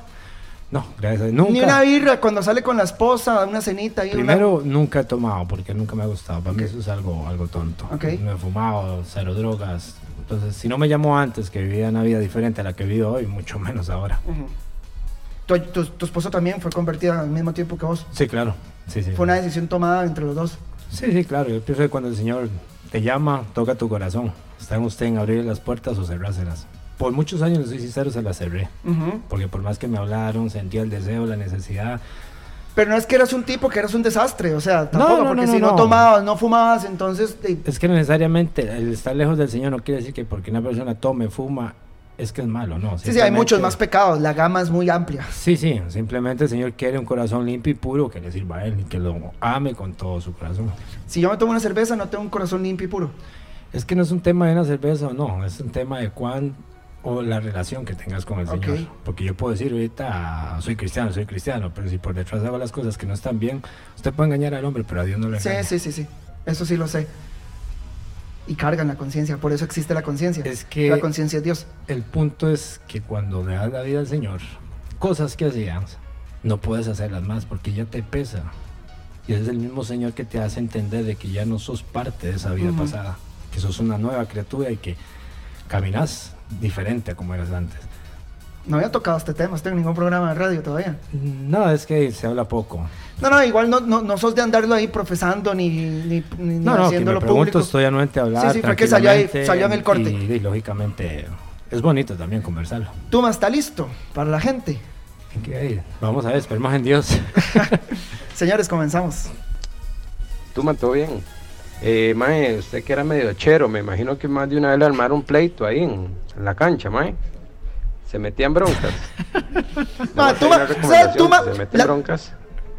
No, gracias a Dios. Nunca. Ni una birra cuando sale con la esposa, una cenita y Primero, nunca he tomado porque nunca me ha gustado. Para mí eso es algo, algo tonto. Ok. No he fumado, cero drogas. Entonces, si no me llamó antes que vivía una vida diferente a la que vivo hoy, mucho menos ahora. Ujú. Tu, tu, tu esposo también fue convertida al mismo tiempo que vos. Sí, claro. Sí, sí. Fue una decisión tomada entre los dos. Sí, sí, claro. Yo pienso que cuando el Señor te llama, toca tu corazón. Está en usted en abrir las puertas o cerrárselas. Por muchos años, les soy sincero, se las cerré. Ujú. Porque por más que me hablaron, sentía el deseo, la necesidad. Pero no es que eras un tipo que eras un desastre, o sea, tampoco, no, porque no, si no, no, no. tomabas, no fumabas, entonces eh, Es que no necesariamente el estar lejos del Señor no quiere decir que porque una persona tome, fuma, es que es malo, no. sí, sí, hay muchos más pecados, la gama es muy amplia. Sí, sí, simplemente el Señor quiere un corazón limpio y puro que le sirva a Él y que lo ame con todo su corazón. Si yo me tomo una cerveza, no tengo un corazón limpio y puro. Es que no es un tema de una cerveza o no, es un tema de cuán o la relación que tengas con el Ok. Señor. Porque yo puedo decir ahorita soy cristiano, soy cristiano, pero si por detrás hago las cosas que no están bien, usted puede engañar al hombre, pero a Dios no le Sí, engaña. sí, sí, sí. Eso sí lo sé. Y cargan la conciencia, por eso existe la conciencia. Es que La conciencia es Dios. El punto es que cuando le das la vida al Señor, cosas que hacías, no puedes hacerlas más porque ya te pesa. Y es el mismo Señor que te hace entender de que ya no sos parte de esa vida Ujú. pasada, que sos una nueva criatura y que caminas diferente a como eras antes. No había tocado este tema, estoy en ningún programa de radio todavía. No, es que se habla poco. No, no, igual no, no, no sos de andarlo ahí profesando ni, ni, ni No, no, que me haciéndolo pregunto público. estoy anuente a hablar. Sí, sí, fue que salió ahí- salió en el corte. Y, y lógicamente es bonito también conversarlo. Tuma está listo para la gente. Ok, Vamos a ver, esperemos en Dios. [LAUGHS] Señores, comenzamos. Tú, man, todo bien. Eh, mae, usted que era medio chero, me imagino que más de una vez le armaron un pleito ahí en, en la cancha, mae. Se metían broncas. [LAUGHS] Ma, a tú, ma- tú, se meten la- broncas,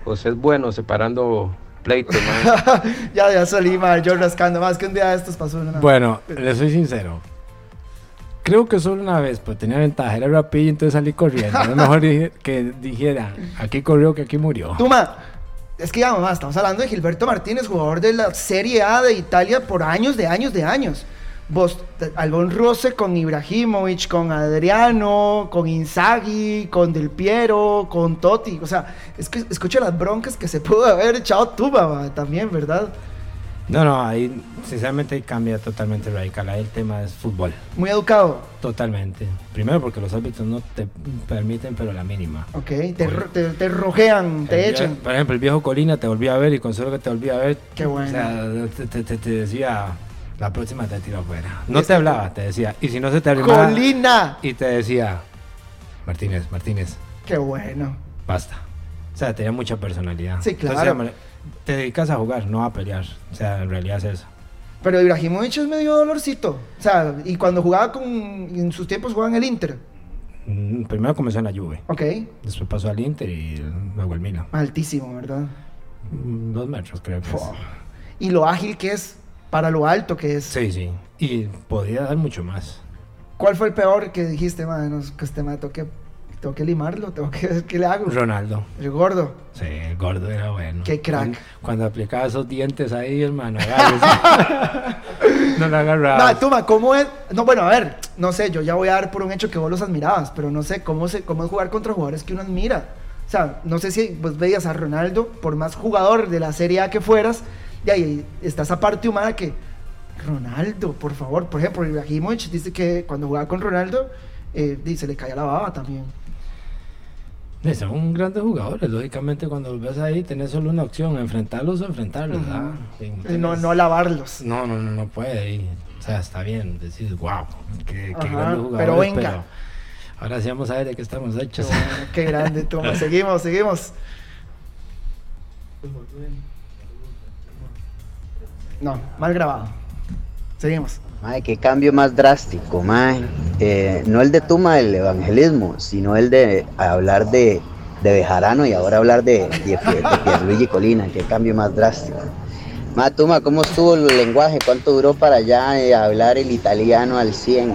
pues es bueno separando pleitos, mae. [LAUGHS] ya, ya salí, ma, yo rascando más que un día de estos pasó. una- Bueno, le soy sincero. Creo que solo una vez, pues tenía ventaja, era rapidillo, entonces salí corriendo. Es mejor dije- que dijera, aquí corrió que aquí murió. Tuma, es que ya, mamá, estamos hablando de Gilberto Martínez, jugador de la Serie A de Italia por años, de años, de años. Vos, algún roce con Ibrahimovic, con Adriano, con Inzaghi, con Del Piero, con Totti. O sea, es que las broncas que se pudo haber echado Tuma ma, también, ¿verdad? No, no, ahí sinceramente cambia totalmente radical. Ahí el tema es fútbol. Muy educado, Totalmente. Primero porque los árbitros no te permiten, pero la mínima. ¿ok? Te, ro- te, te rojean, te echan. Por ejemplo, el viejo Colina te volví a ver y con solo que te volví a ver. Qué bueno. O sea, te, te- decía, la próxima te tiro afuera. No te hablaba, te decía. Y si no se te arrimaba. ¡Colina! Y te decía, Martínez, Martínez, Qué bueno. basta. O sea, tenía mucha personalidad. Sí, claro. Te dedicas a jugar, no a pelear. O sea, en realidad es eso. Pero Ibrahimovic es medio dolorcito. O sea, y cuando jugaba con. En sus tiempos jugaba en el Inter. Mm, Primero comenzó en la Juve. Ok. Después pasó al Inter y luego el Milan. Altísimo, ¿verdad? Mm, Dos metros, creo que es. Y lo ágil que es, para lo alto que es. Sí, sí. Y podía dar mucho más. ¿Cuál fue el peor que dijiste? No, que este me toque, tengo que limarlo, tengo que. ¿Qué le hago? Ronaldo. El gordo. Sí, el gordo era bueno. Qué crack. Cuando, cuando aplicaba esos dientes ahí, hermano, [LAUGHS] no lo agarraba. No, Tuma, ¿cómo es? No, bueno, a ver, no sé, yo ya voy a dar por un hecho que vos los admirabas, pero no sé cómo, se, cómo es jugar contra jugadores que uno admira. O sea, no sé si vos veías a Ronaldo, por más jugador de la Serie A que fueras, y ahí está esa parte humana que. Ronaldo, por favor. Por ejemplo, Ibrahimovic dice que cuando jugaba con Ronaldo, eh, dice, le caía la baba también. Son grandes jugadores, lógicamente cuando los ves ahí tenés solo una opción, enfrentarlos o enfrentarlos. ¿ah? Sí, Y no, no lavarlos. no, no, no, no puede. y, o sea, está bien decir, wow, qué, qué grandes pero jugadores. venga. ahora sí vamos a ver de qué estamos hechos. Qué grande, [LAUGHS] Toma. seguimos, seguimos. No, mal grabado. Seguimos. Mae, qué cambio más drástico, mae. Eh, no el de Tuma del evangelismo, sino el de hablar de, de Bejarano y ahora hablar de, de, de Pierluigi Colina. Qué cambio más drástico. Mae, Tuma, ¿cómo estuvo el lenguaje? ¿Cuánto duró para ya eh, hablar el italiano al 100?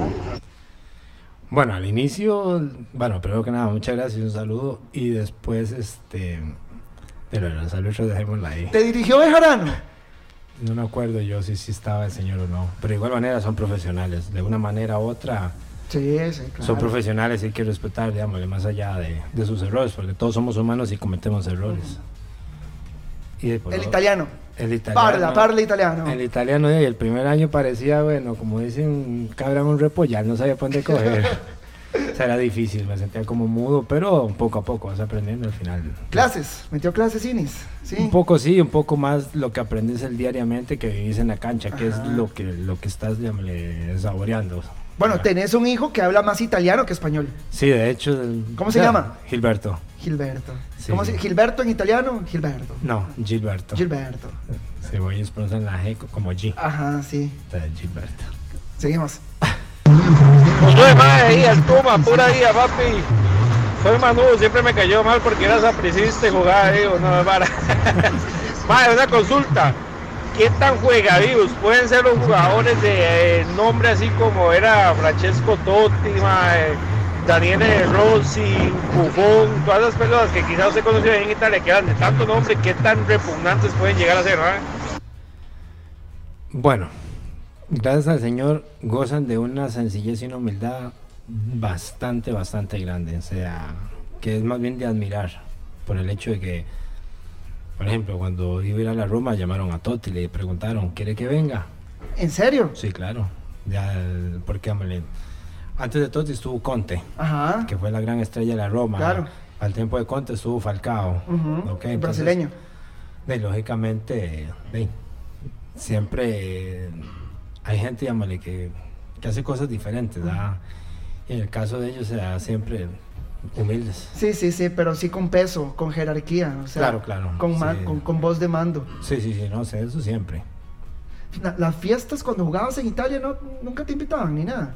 Bueno, al inicio, bueno, primero que nada, muchas gracias, un saludo. Y después, este. Pero el saludo dejémosla ahí. ¿Te dirigió Bejarano? No me acuerdo yo si sí estaba el señor o no. Pero de igual manera son profesionales. De una manera u otra. Sí, sí, claro. Son profesionales y hay que respetar, digamos, más allá de, de sus errores, porque todos somos humanos y cometemos errores. Y El lo- italiano. El italiano. Parla, parla italiano. El italiano, y el primer año parecía, bueno, como dicen, cabra un repollar, no sabía por dónde coger. [LAUGHS] o sea, era difícil, me sentía como mudo, pero poco a poco vas aprendiendo al final. Clases, metió clases Inis. Sí. Un poco sí, un poco más lo que aprendes el diariamente que vivís en la cancha, que es Ajá. lo que, lo que estás llamémosle, saboreando. Bueno, tenés un hijo que habla más italiano que español. Sí, de hecho. el- ¿Cómo se ya, llama? Gilberto. Gilberto. Sí. ¿Cómo se Gilberto en italiano? Gilberto. No, Gilberto. Gilberto. Sí, voy a pronunciar la G como G. Ajá, sí. Gilberto. Seguimos. [LAUGHS] Josué, mae, ahí, el Tuma, pura vida, papi. Soy Manudo, siempre me cayó mal porque era sapricista jugaba, digo, no, para. [LAUGHS] mae, una consulta. ¿Qué tan juegadivos pueden ser los jugadores de eh, nombre así como era Francesco Totti, mae, Daniele Rossi, Buffon, todas las personas que quizás usted conoció en Italia que eran de tanto nombre, qué tan repugnantes pueden llegar a ser, ¿no? Bueno, gracias al Señor gozan de una sencillez y una humildad bastante, bastante grande. O sea, que es más bien de admirar por el hecho de que, por ejemplo, cuando iba a ir a la Roma llamaron a Totti y le preguntaron, ¿quiere que venga? ¿En serio? Sí, claro. Ya, porque antes de Totti estuvo Conte, Ajá. que fue la gran estrella de la Roma. Claro. Al tiempo de Conte estuvo Falcao. Entonces, brasileño. de, lógicamente, de, siempre hay gente, llámale, que, que hace cosas diferentes, en el caso de ellos, sea, siempre humildes. Sí, sí, sí, pero sí con peso, con jerarquía. O sea, Claro, claro, Con, sí. con, con voz de mando. Sí, sí, sí, no sé, eso siempre. La- las fiestas cuando jugabas en Italia no, nunca te invitaban ni nada.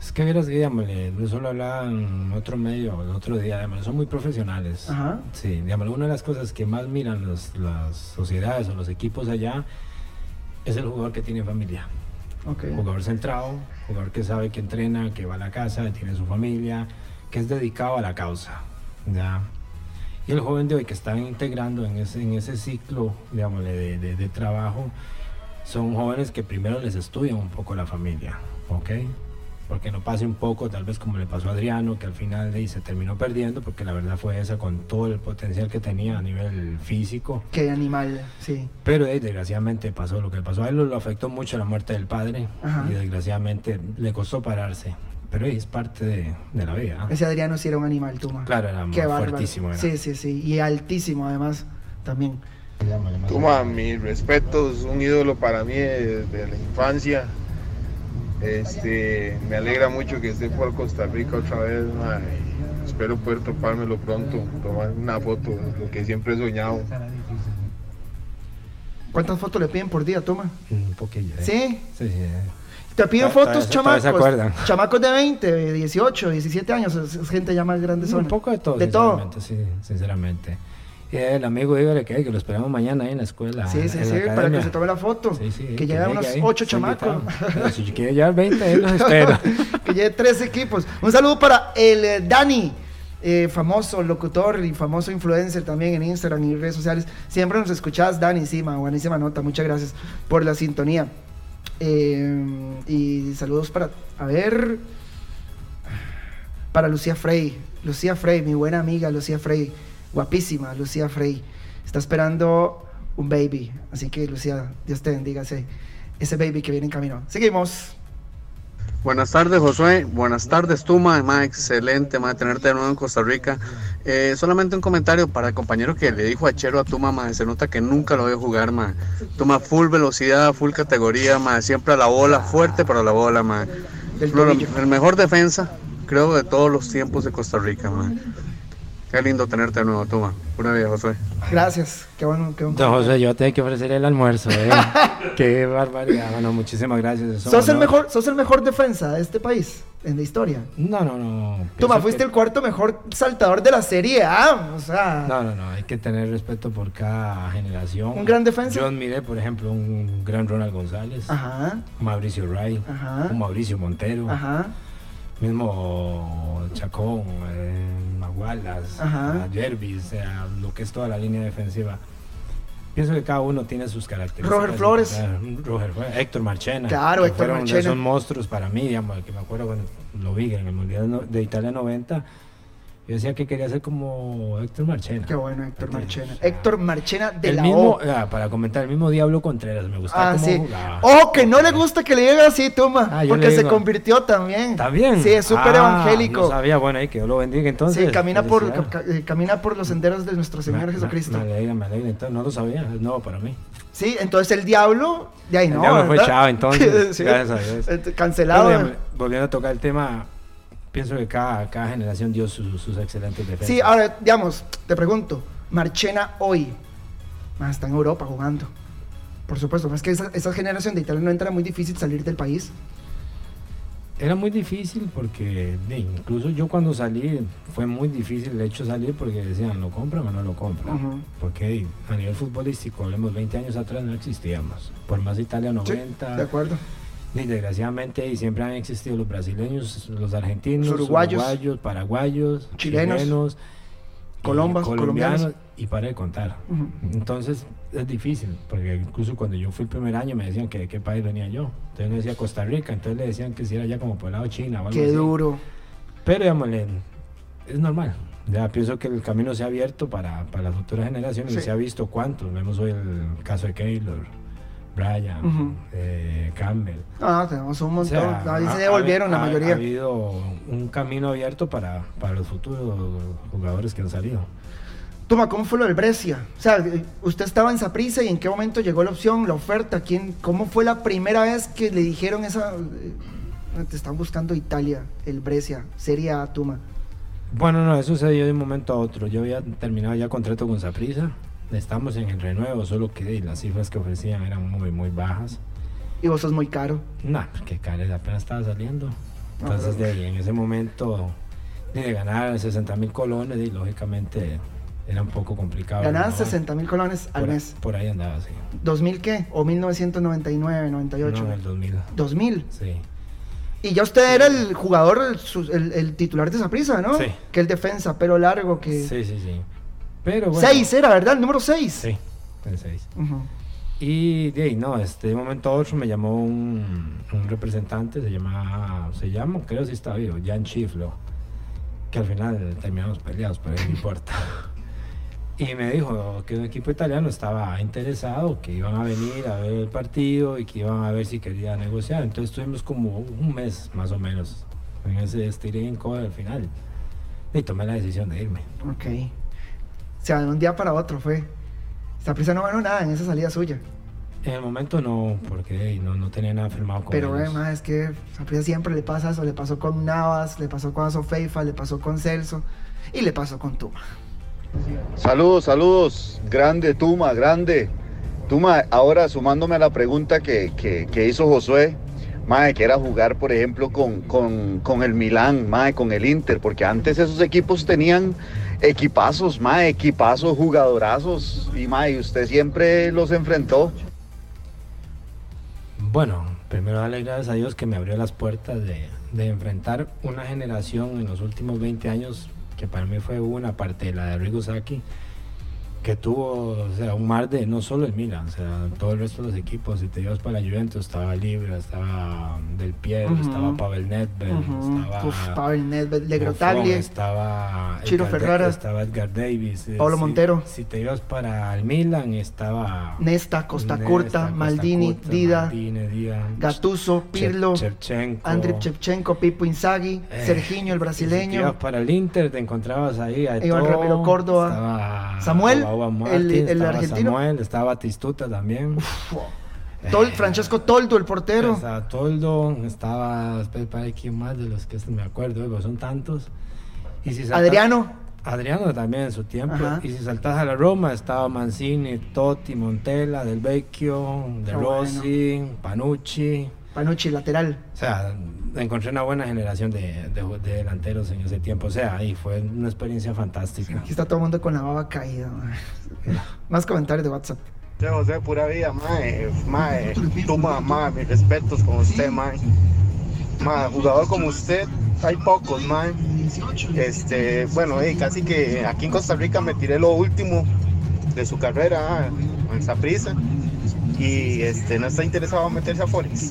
Es que vieras que, llámale, eso lo hablaba en otro medio el otro día, llámale, son muy profesionales. Ajá. Sí, llámale, una de las cosas que más miran los- las sociedades o los equipos allá es el jugador que tiene familia. Ok. Jugador centrado, jugador que sabe que entrena, que va a la casa, tiene su familia, que es dedicado a la causa. ¿ya? Y el joven de hoy que están integrando en ese, en ese ciclo digámosle, de, de- trabajo son jóvenes que primero les estudian un poco la familia, ¿ok? Porque no pase un poco, tal vez como le pasó a Adriano, que al final de ahí se terminó perdiendo, porque la verdad fue esa con todo el potencial que tenía a nivel físico. Qué animal, sí. Pero eh, desgraciadamente pasó lo que pasó. A él lo, lo afectó mucho la muerte del padre Ajá. y desgraciadamente le costó pararse. Pero eh, es parte de, de la vida. Ese Adriano sí era un animal, Tuma. Claro, era Qué fuertísimo, era. Sí, sí, sí. Y altísimo además también. Toma, mis respetos, un ídolo para mí desde la infancia. Este, me alegra mucho que esté por Costa Rica otra vez, espero poder topármelo pronto, tomar una foto, lo que siempre he soñado. ¿Cuántas fotos le piden por día, Toma? Un poquillo. ¿eh? ¿Sí? Sí, sí. eh. Te piden fotos, chamacos. se acuerdan. Chamacos de 20, de 18, 17 años. Es, es gente ya más grande. Un poco de todo, De todo. sinceramente, sí, sinceramente. El amigo dígale que, que lo esperamos mañana ahí en la escuela. Sí, sí, sí, para que se tome la foto. Sí, sí, que lleguen llegue unos ahí, 8 está chamacos. si quiere [LAUGHS] llevar 20, ahí los espero. [LAUGHS] que lleve tres equipos. Un saludo para el eh, Dani, eh, famoso locutor y famoso influencer también en Instagram y redes sociales. Siempre nos escuchás, Dani, sí, ma, buenísima nota. Muchas gracias por la sintonía. Eh, y saludos para, a ver, para Lucía Frey. Lucía Frey, mi buena amiga Lucía Frey. Guapísima Lucía Frey. Está esperando un baby. Así que Lucía, Dios te bendiga ese, ese baby que viene en camino. Seguimos. Buenas tardes, Josué. Buenas tardes, Tuma. Ma, excelente, ma, tenerte de nuevo en Costa Rica. Eh, solamente un comentario para el compañero que le dijo a Chero a Tuma, ma, se nota que nunca lo veo jugar, ma. Tuma full velocidad, full categoría, ma, siempre a la bola, fuerte para la bola, ma. El mejor defensa, creo, de todos los tiempos de Costa Rica, ma. Qué lindo tenerte de nuevo, Tuma. Pura vida, Josué. Gracias. Qué bueno. Qué bueno. Don José, yo tengo que ofrecer el almuerzo. ¿eh? [LAUGHS] Qué barbaridad. Bueno, muchísimas gracias. Eso, ¿Sos el, mejor, ¿Sos el mejor defensa de este país en la historia? No, no, no. Toma, fuiste que- el cuarto mejor saltador de la Serie A. O sea, No, no, no. Hay que tener respeto por cada generación. Un gran defensa. Yo admiré, por ejemplo, un gran Ronald González. Ajá. Un Mauricio Ray. Ajá. Un Mauricio Montero. Ajá. Mismo Chacón, eh, Magualas, Ajá. Jervis, o sea, lo que es toda la línea defensiva. Pienso que cada uno tiene sus características. Roger Flores. Roger Flores, Héctor Marchena. Claro, Héctor fueron Marchena. esos monstruos para mí, digamos, que me acuerdo cuando lo vi en el Mundial de Italia 90. Yo decía que quería ser como Héctor Marchena. Qué bueno, Héctor Marchena. Héctor Marchena de el la mismo, O. ah, para comentar, el mismo Diablo Contreras, me gustaba Ah, cómo sí. jugaba. Ojo, que no le gusta que le digan así, toma. Ah, yo porque se convirtió también. ¿También? Sí, es súper Ah, evangélico. No sabía, bueno, ahí que Dios lo bendiga entonces. sí, camina por, ca- eh, camina por los senderos de nuestro Señor Me- Jesucristo. Me, alegra, me alegra. Entonces, no lo sabía, es nuevo para mí. Sí, entonces el diablo, de ahí El no. diablo fue ¿verdad? chavo, entonces, [LAUGHS] Sí, gracias a Dios. eh, Cancelado. Digamos, volviendo a tocar el tema, pienso que cada, cada generación dio sus, sus excelentes defensas. Sí, ahora, digamos, te pregunto, Marchena hoy, más está en Europa jugando. Por supuesto, es que esa, esa generación de Italia no entra muy difícil salir del país. Era muy difícil porque incluso yo cuando salí fue muy difícil el hecho de salir porque decían, ¿lo compran o no lo compran? Porque a nivel futbolístico, hablemos 20 años atrás, no existíamos. Por más Italia 90. de acuerdo. Y desgraciadamente y siempre han existido los brasileños, los argentinos, Los uruguayos. uruguayos, paraguayos, Chilenos. chilenos, y Colombas, colombianos. y para de contar. Entonces es difícil, porque incluso cuando yo fui el primer año me decían que de qué país venía yo. Entonces le decía Costa Rica, entonces le decían que si era ya como por el lado China o algo Qué así. duro. Pero digamos, es normal. Ya pienso que el camino se ha abierto para, para las futuras generaciones y Sí. se ha visto cuántos. Vemos hoy el caso de Keylor, Brian, eh, Campbell. Ah, tenemos un O montón. sea, Ahí ha- se devolvieron ha- la mayoría. Ha habido un camino abierto para, para los futuros jugadores que han salido. Toma, ¿cómo fue lo del Brescia? O sea, usted estaba en Saprissa y en qué momento llegó la opción, la oferta, quién, cómo fue la primera vez que le dijeron esa eh, te están buscando Italia, el Brescia, Serie A, Tuma. Bueno, no, eso se dio de un momento a otro. Yo había terminado ya contrato con Saprisa. Estamos en el renuevo, solo que las cifras que ofrecían eran muy, muy bajas. Y vos sos muy caro. Nah, porque apenas estaba saliendo. Ah, Entonces, de ahí, en ese momento, de, ganar 60 mil colones, y lógicamente era un poco complicado. Ganabas ¿no? 60 mil colones al por, mes. Por ahí andaba, sí. ¿2000 qué? ¿O 1999, 98? No, el 2000. 2000. Sí. Y ya usted era el jugador, el, el- el titular de Saprissa, ¿no? Sí. Que el defensa, pelo largo, que... Sí, sí, sí. Pero bueno. 6 era, ¿verdad? El número 6. Sí, el 6. Y de ahí, no, este de un momento a otro me llamó un, un representante, se llama, se llama, creo si está vivo, Jan Chiflo, que al final terminamos peleados, pero no importa. Y me dijo que un equipo italiano estaba interesado, que iban a venir a ver el partido y que iban a ver si quería negociar. Entonces estuvimos como un mes más o menos en ese estirín al final. Y tomé la decisión de irme. Ok. O sea, de un día para otro fue. Saprissa no ganó nada en esa salida suya. En el momento no, porque no, no tenía nada firmado con Pero además es que Saprissa siempre le pasa eso. Le pasó con Navas, le pasó con Asofeifa, le pasó con Celso y le pasó con Tuma. Saludos, saludos. Grande, Tuma, grande. Tuma, ahora sumándome a la pregunta que, que- que hizo Josué, mae, que era jugar, por ejemplo, con, con- con el Milán, mae, con el Inter, porque antes esos equipos tenían equipazos, mae, equipazos, jugadorazos, y mae, usted siempre los enfrentó. Bueno, primero darle gracias a Dios que me abrió las puertas de, de enfrentar una generación en los últimos 20 años que para mí fue una parte de la de Rigo Sacchi que tuvo o sea, un mar de no solo el Milan, o sea, todo el resto de los equipos. Si te ibas para la Juventus, estaba Libra, estaba Del Piero, estaba Pavel Nedved, estaba Uf, Pavel Nedved, Le Buffon, Grotaglie. estaba Chiro Edgar- Ferrara. estaba Edgar Davis, eh, Pablo si- Montero. Si te ibas para el Milan, estaba Nesta, Costa Nesta, Curta, Costa Maldini, Curta, Dida, Maldini, Dida, Gattuso, Pirlo, Shevchenko. Andriy Shevchenko, Pipo Inzaghi, Eh, Serginho, el Si te brasileño. ibas para el Inter, te encontrabas ahí a Iván Ramiro Córdoba, estaba Samuel, el- Martins, el estaba argentino. Samuel, estaba Batistuta también. Tol- Francesco Toldo, el portero. Estaba Toldo, estaba, para quién más de los que me acuerdo, pero son tantos. Y si saca- Adriano. Adriano también en su tiempo. Ajá. Y si saltas a la Roma, estaba Mancini, Totti, Montella, Del Vecchio, De Qué Rossi, Panucci. Panucci, lateral. O sea, encontré una buena generación de, de- de delanteros en ese tiempo. O sea, ahí fue una experiencia fantástica. Aquí está todo el mundo con la baba caída. [LAUGHS] Más comentarios de WhatsApp. José José, pura vida, mae, mae, toma, mae, mis respetos con usted, mae. Mae, jugador como usted, hay pocos, mae. Este, bueno, eh, casi que aquí en Costa Rica me tiré lo último de su carrera ah, en Saprissa y este, no está interesado en meterse a Forex.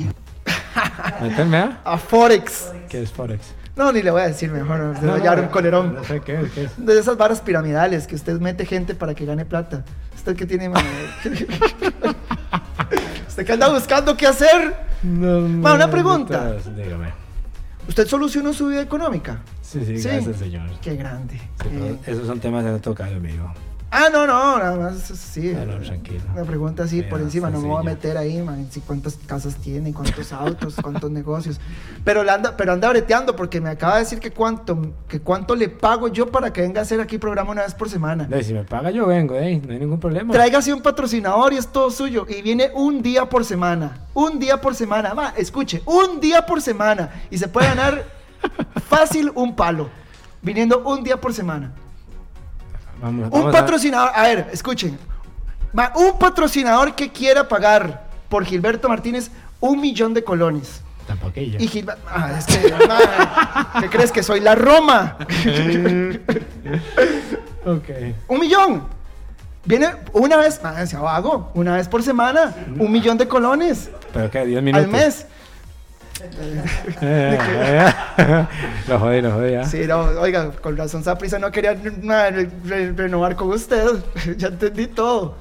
¿Meterme a? A Forex. ¿Qué es Forex? No, ni le voy a decir mejor. Se No, va a no, un no, colerón. no sé qué es, qué es. De esas varas piramidales que usted mete gente para que gane plata. ¿Usted qué tiene? [LAUGHS] ¿Usted qué anda buscando qué hacer? Ma, una pregunta. Dígame. ¿Usted solucionó su vida económica? Sí, sí, gracias, señor. Qué grande. Sí, Eh, esos son temas de no tocar, amigo. Ah, no, no, nada más sí. No, tranquilo. Una pregunta así por Ya, encima, no me voy a sencillo. meter ahí, man, si cuántas casas tiene, cuántos autos, cuántos negocios. Pero anda, pero anda breteando porque me acaba de decir que cuánto, que cuánto le pago yo para que venga a hacer aquí programa una vez por semana. Si me paga, yo vengo, eh, no hay ningún problema. Tráigase un patrocinador y es todo suyo. Y viene un día por semana. Un día por semana. Ma, escuche, un día por semana. Y se puede ganar [LAUGHS] fácil un palo. Viniendo un día por semana. Vamos, Un vamos a- patrocinador, a ver, escuchen. Ma, Un patrocinador que quiera pagar por Gilberto Martínez un millón de colones. Tampoco ella. Y Gilberto. Ah, es que. [LAUGHS] ma, ¿Qué crees que soy? La Roma. [LAUGHS] ok. Un millón. Viene una vez, ah, se hago, una vez por semana, un millón de colones Pero que 10 minutos. al mes. [LAUGHS] Lo jodí, lo jodí, ¿ah? Sí, no, oiga, con razón Saprisa no quería nada re- re- renovar con usted. [LAUGHS] ya entendí todo.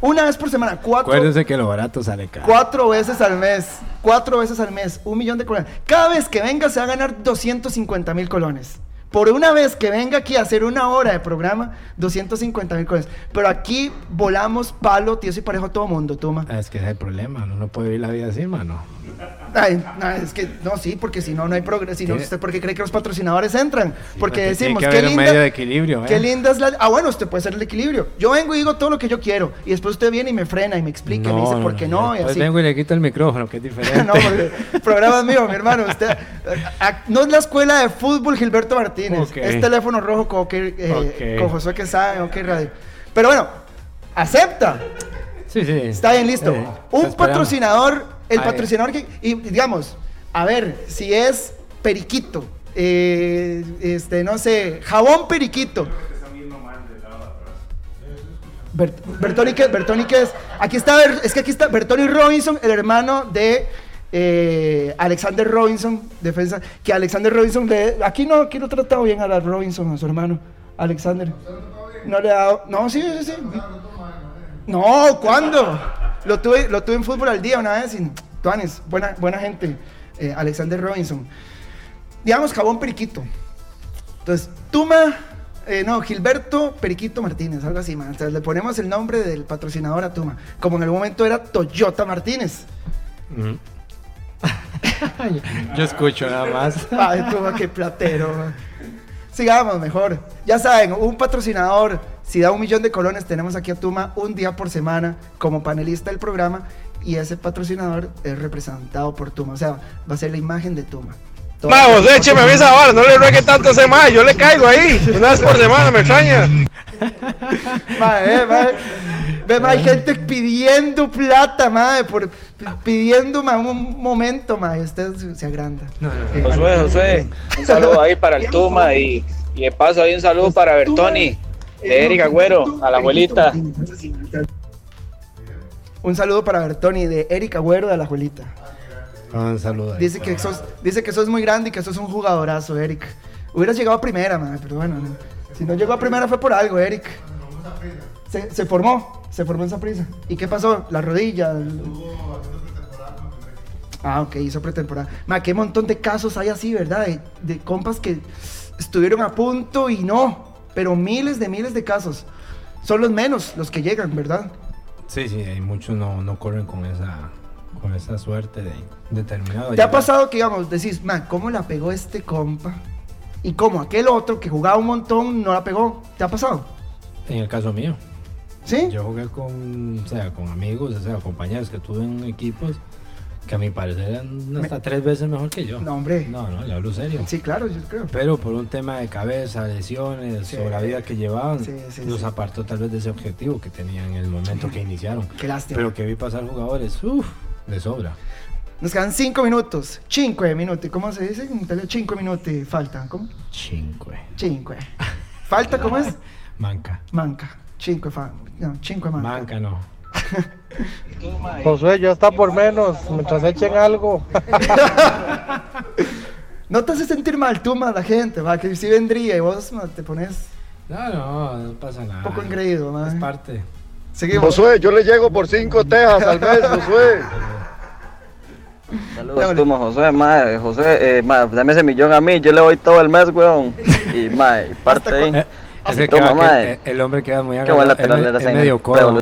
Una vez por semana, cuatro, Acuérdense que lo barato sale caro. cuatro veces al mes. Cuatro veces al mes, un millón de colones. Cada vez que venga se va a ganar 250 mil colones. Por una vez que venga aquí a hacer una hora de programa, 250 mil colones. Pero aquí volamos palo, tío y parejo a todo mundo, toma. Es que ese es el problema, uno no puede vivir la vida así, mano. Ay, no, es que no, sí, porque si no, no hay progreso. Si no, ¿usted por qué cree que los patrocinadores entran? porque decimos, que qué linda, medio de equilibrio, qué ¿eh? linda es la. Ah, bueno, usted puede ser el equilibrio. Yo vengo y digo todo lo que yo quiero. Y después usted viene y me frena y me explica y me dice por qué no. y Después así. vengo y le quito el micrófono, que es [LAUGHS] diferente. no, porque el programa es mío, mi hermano. Usted, a- no es la escuela de fútbol Gilberto Martínez. Ok. Es teléfono rojo con, OK, eh, Ok. con Josué Quesada, OK Radio. Pero bueno, acepta. Sí, sí. Está bien, listo. Sí, Un patrocinador, el Ay. patrocinador que, y digamos, a ver, si es Periquito, eh, este, no sé, jabón Periquito. Bert- Bertoni, ¿qué? Bertoni, ¿qué es? Aquí está, es que aquí está Bertoni Robinson, el hermano de eh, Alexander Robinson, defensa, que Alexander Robinson, le, aquí no, aquí no ha tratado bien a la Robinson, a su hermano, Alexander. No le ha dado, no, sí, sí, sí. No, ¿cuándo? Lo tuve, lo tuve en fútbol al día una vez y Tuanes, buena, buena gente, eh, Alexander Robinson. Digamos, jabón periquito. Entonces, Tuma, eh, no, Gilberto Periquito Martínez, algo así, man. Sea, le ponemos el nombre del patrocinador a Tuma. Como en el momento era Toyota Martínez. Ujú. [LAUGHS] Yo escucho nada más. Ay, Tuma, qué platero. man. Sigamos mejor. Ya saben, un patrocinador, si da un millón de colones, tenemos aquí a Tuma un día por semana como panelista del programa y ese patrocinador es representado por Tuma. O sea, va a ser la imagen de Tuma. José, écheme a mí esa vara, no le ruegue tanto a ese ma, yo le caigo ahí, una vez por semana, me extraña. [LAUGHS] Mae, eh, mae. Ve, mae, hay gente pidiendo plata, mae, por, pidiendo mae, un momento, mae, usted se, agranda. Josué, Josué, un saludo ahí para el Tuma y, y de paso ahí un saludo para Bertoni, de Erika Agüero, a la abuelita. Un saludo para Bertoni de Erika Agüero de la Abuelita. Un saludo. Dice que, sos, dice que sos muy grande y que sos un jugadorazo, Eric. Hubieras llegado a primera, mae, pero bueno, no. si no llegó a primera fue por algo, Eric. Se, se formó, se formó en esa prisa. ¿Y qué pasó? La rodilla. el- Ah, ok, hizo pretemporada. Ma, qué montón de casos hay así, ¿verdad? De, de compas que estuvieron a punto y no. Pero miles de miles de casos. Son los menos los que llegan, ¿verdad? Sí, sí, hay muchos no, no corren con esa, con esa suerte de determinado. ¿Te ha llegar. pasado que, digamos, decís, ma, ¿cómo la pegó este compa? Y como aquel otro que jugaba un montón no la pegó. ¿Te ha pasado? En el caso mío. ¿Sí? Yo jugué con, o sea, con amigos, o sea, compañeros que tuve en equipos que a mi parecer eran hasta tres veces mejor que yo. No, hombre. No, no, le hablo serio. Sí, claro, yo creo. Pero por un tema de cabeza, lesiones, Sí. sobre la vida que llevaban, Sí, sí, los apartó tal vez de ese objetivo que tenían en el momento que iniciaron. Qué lástima. Pero que vi pasar jugadores, uff, de sobra. Nos quedan cinco minutos. Cinque minutos. ¿Cómo se dice en italiano? Cinco minutos faltan. ¿Cómo? Cinque. Cinque. ¿Falta [LAUGHS] cómo es? Manca. Manca. Cinque fa. No, cinque manca. Manca no. [LAUGHS] Josué, ya está por menos, mientras echen algo. [LAUGHS] No te hace sentir mal tú, más la gente, va, que si vendría y vos ma, te pones No, no, no pasa nada. un poco engreído, ma. Es parte. Seguimos. Josué, yo le llego por cinco tejas al mes, Josué. [LAUGHS] Saludos, Tuma, José, mae, José, eh, mae, dame ese millón a mí, yo le doy todo el mes, weón. Y, mae, parte ahí. Que toma, queda- mae. que- el hombre queda muy Qué agarrado, lateral era ese, medio mae.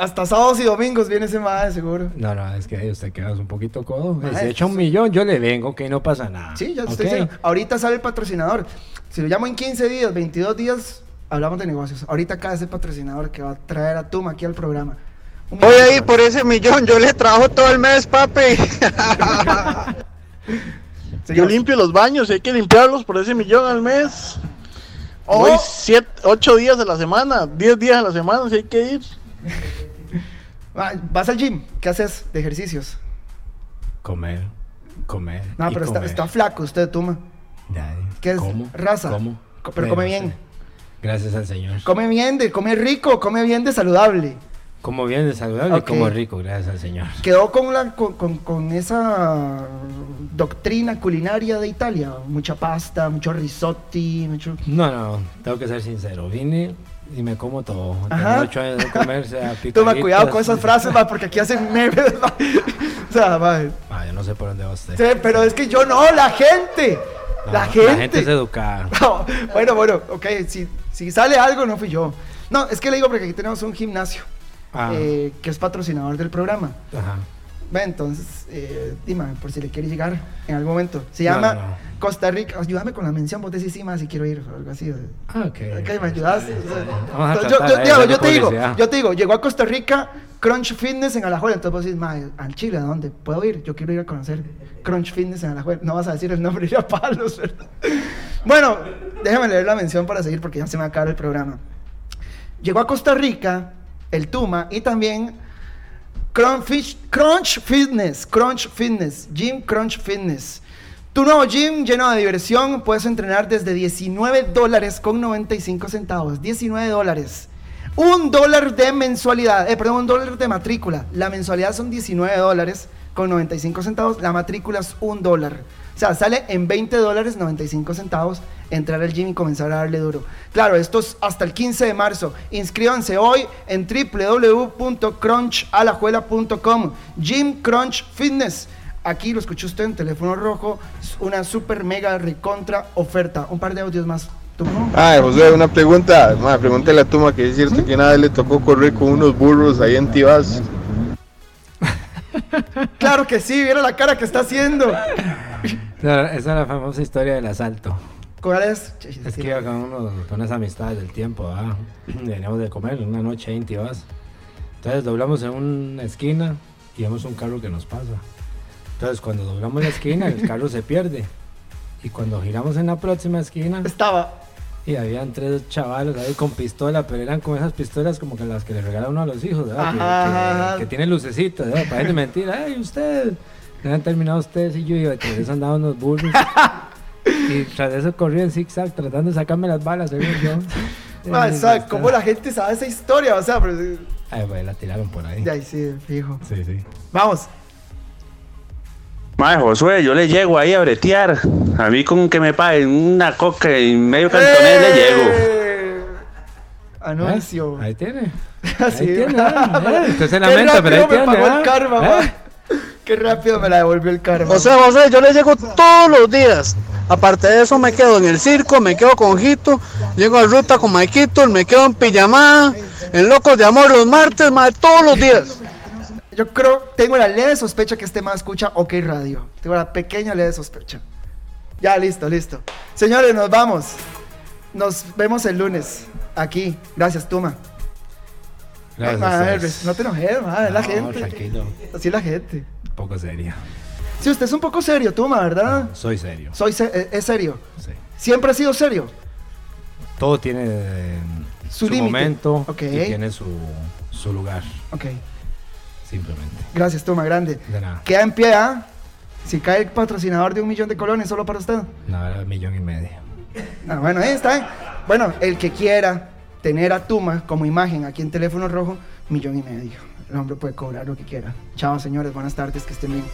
Hasta sábados y domingos viene ese madre, seguro. No, no, es que usted queda un poquito codo. Si echa un millón, yo le vengo, que no pasa nada. Sí, ya estoy diciendo. Ahorita sale el patrocinador. Si lo llamo en 15 días, 22 días, hablamos de negocios. Ahorita acá es el patrocinador que va a traer a Tuma aquí al programa. Voy a ir por ese millón, yo le trabajo todo el mes, papi. [LAUGHS] yo limpio los baños, hay que limpiarlos por ese millón al mes. Voy siete, ocho días a la semana, diez días a la semana, si hay que ir. Ah, Vas al gym, ¿qué haces de ejercicios? Comer, comer. No, pero está, comer. está flaco usted, Tuma. Ya, ¿Qué es? ¿Cómo? Raza. ¿Cómo? Pero Bueno, come sí. bien. Gracias al Señor. Come bien, de come rico, come bien de saludable. Como bien de saludable y como rico, gracias al Señor. Quedó con, la, con, con- con esa doctrina culinaria de Italia. Mucha pasta, mucho risotti, mucho... No, no, tengo que ser sincero. Vine y me como todo. Ajá. Tengo ocho años de comerse a [LAUGHS] Toma cuidado con esas frases, va, porque aquí hacen memes, va. [LAUGHS] O sea, va. Ah, yo no sé por dónde va usted. Sí, pero es que yo no, la gente. No, la gente. La gente es educada. [LAUGHS] No, bueno, bueno, ok, si, si sale algo, no fui yo. No, es que le digo porque aquí tenemos un gimnasio Ah. eh, que es patrocinador del programa. Ajá. Ve, entonces, eh, dime, por si le quiere llegar en algún momento. Se No, llama no, no. Costa Rica. Ayúdame con la mención, vos decís sí más si quiero ir o algo así. Ah, ok. Ok, me ayudas. Yo, te digo, yo te digo, llegó a Costa Rica Crunch Fitness en Alajuela. Entonces vos decís, "Mae, al Chile, ¿a dónde? ¿Puedo ir? Yo quiero ir a conocer Crunch Fitness en Alajuela. No vas a decir el nombre [LAUGHS] ir a palos, ¿verdad? Bueno, déjame leer la mención para seguir porque ya se me va a acabar el programa. Llegó a Costa Rica el Tuma y también Crunch, Fitness, Crunch Fitness, Gym Crunch Fitness. Tu nuevo gym lleno de diversión, puedes entrenar desde 19 dólares con 95 centavos. 19 dólares. Un dólar de mensualidad, eh, perdón, un dólar de matrícula. La mensualidad son 19 dólares con 95 centavos. La matrícula es un dólar. O sea, sale en 20 dólares 95 centavos entrar al gym y comenzar a darle duro. Claro, esto es hasta el 15 de marzo. Inscríbanse hoy en www.crunchalajuela.com. Gym Crunch Fitness. Aquí lo escuchó usted en teléfono rojo. Una super mega recontra oferta. Un par de audios más. Ah, José, una pregunta. Ma, pregúntale a Tuma que es cierto que vez le tocó correr con unos burros ahí en Tibás. Claro que sí, viera la cara que está haciendo. [LAUGHS] Esa es la famosa historia del asalto. ¿Cuál es? Es que iba con, unos, con unas amistades del tiempo, ¿verdad? Veníamos de comer una noche en Tibás. Entonces doblamos en una esquina y vemos un carro que nos pasa. Entonces cuando doblamos la esquina, el carro se pierde. Y cuando giramos en la próxima esquina... Estaba... Y habían tres chavalos ahí con pistola, pero eran con esas pistolas como que las que le regala uno a los hijos, ¿verdad? Que- Ajá. Que, que tienen lucecitas, ¿verdad? Para de mentir, ¡ay, usted! No han terminado ustedes y yo, y tras eso andaban unos burros. [LAUGHS] y tras eso corrí en zigzag tratando de sacarme las balas, según yo. [LAUGHS] ¿sabes cómo la gente sabe esa historia? O sea, pero... Ay, pues la tiraron por ahí. De ahí sí, fijo. Sí, sí. Vamos. Mae, Josué, yo le llego ahí a bretear. A mí con que me paguen una coca y medio cantonés le llego. Eh, Anuncio. Ahí tiene. [LAUGHS] Así. Ahí tiene, eh, usted se Qué lamenta, pero ahí me tiene, pagó el karma, ¿Eh? ma. Qué rápido me la devolvió el karma. José, José, yo le llego todos los días. Aparte de eso, me quedo en el circo, me quedo con Jito, llego a ruta con Maikito, me quedo en pijamada, en Locos de Amor los martes, más todos los días. Yo creo, tengo la leve sospecha que este más escucha OK Radio. Tengo la pequeña leve sospecha. Ya, listo, listo. Señores, nos vamos. Nos vemos el lunes aquí. Gracias, Tuma. Gracias Ma, a ustedes. no te enojes, ma, es la No, gente. tranquilo. Así es la gente. Un poco serio. Sí, usted es un poco serio, Tuma, ¿verdad? Soy serio. Soy se- eh, es serio. Sí. Siempre ha sido serio. Todo tiene eh, Su momento Ok. y tiene su, su lugar. Ok. Simplemente. Gracias, Tuma, grande. De nada. Queda en pie, ¿ah? Si cae el patrocinador de un millón de colones solo para usted. Nada, millón y medio. Ah, bueno, ahí está. Bueno, el que quiera tener a Tuma como imagen aquí en teléfono rojo, millón y medio. El hombre puede cobrar lo que quiera. Chao, señores. Buenas tardes. Que estén bien.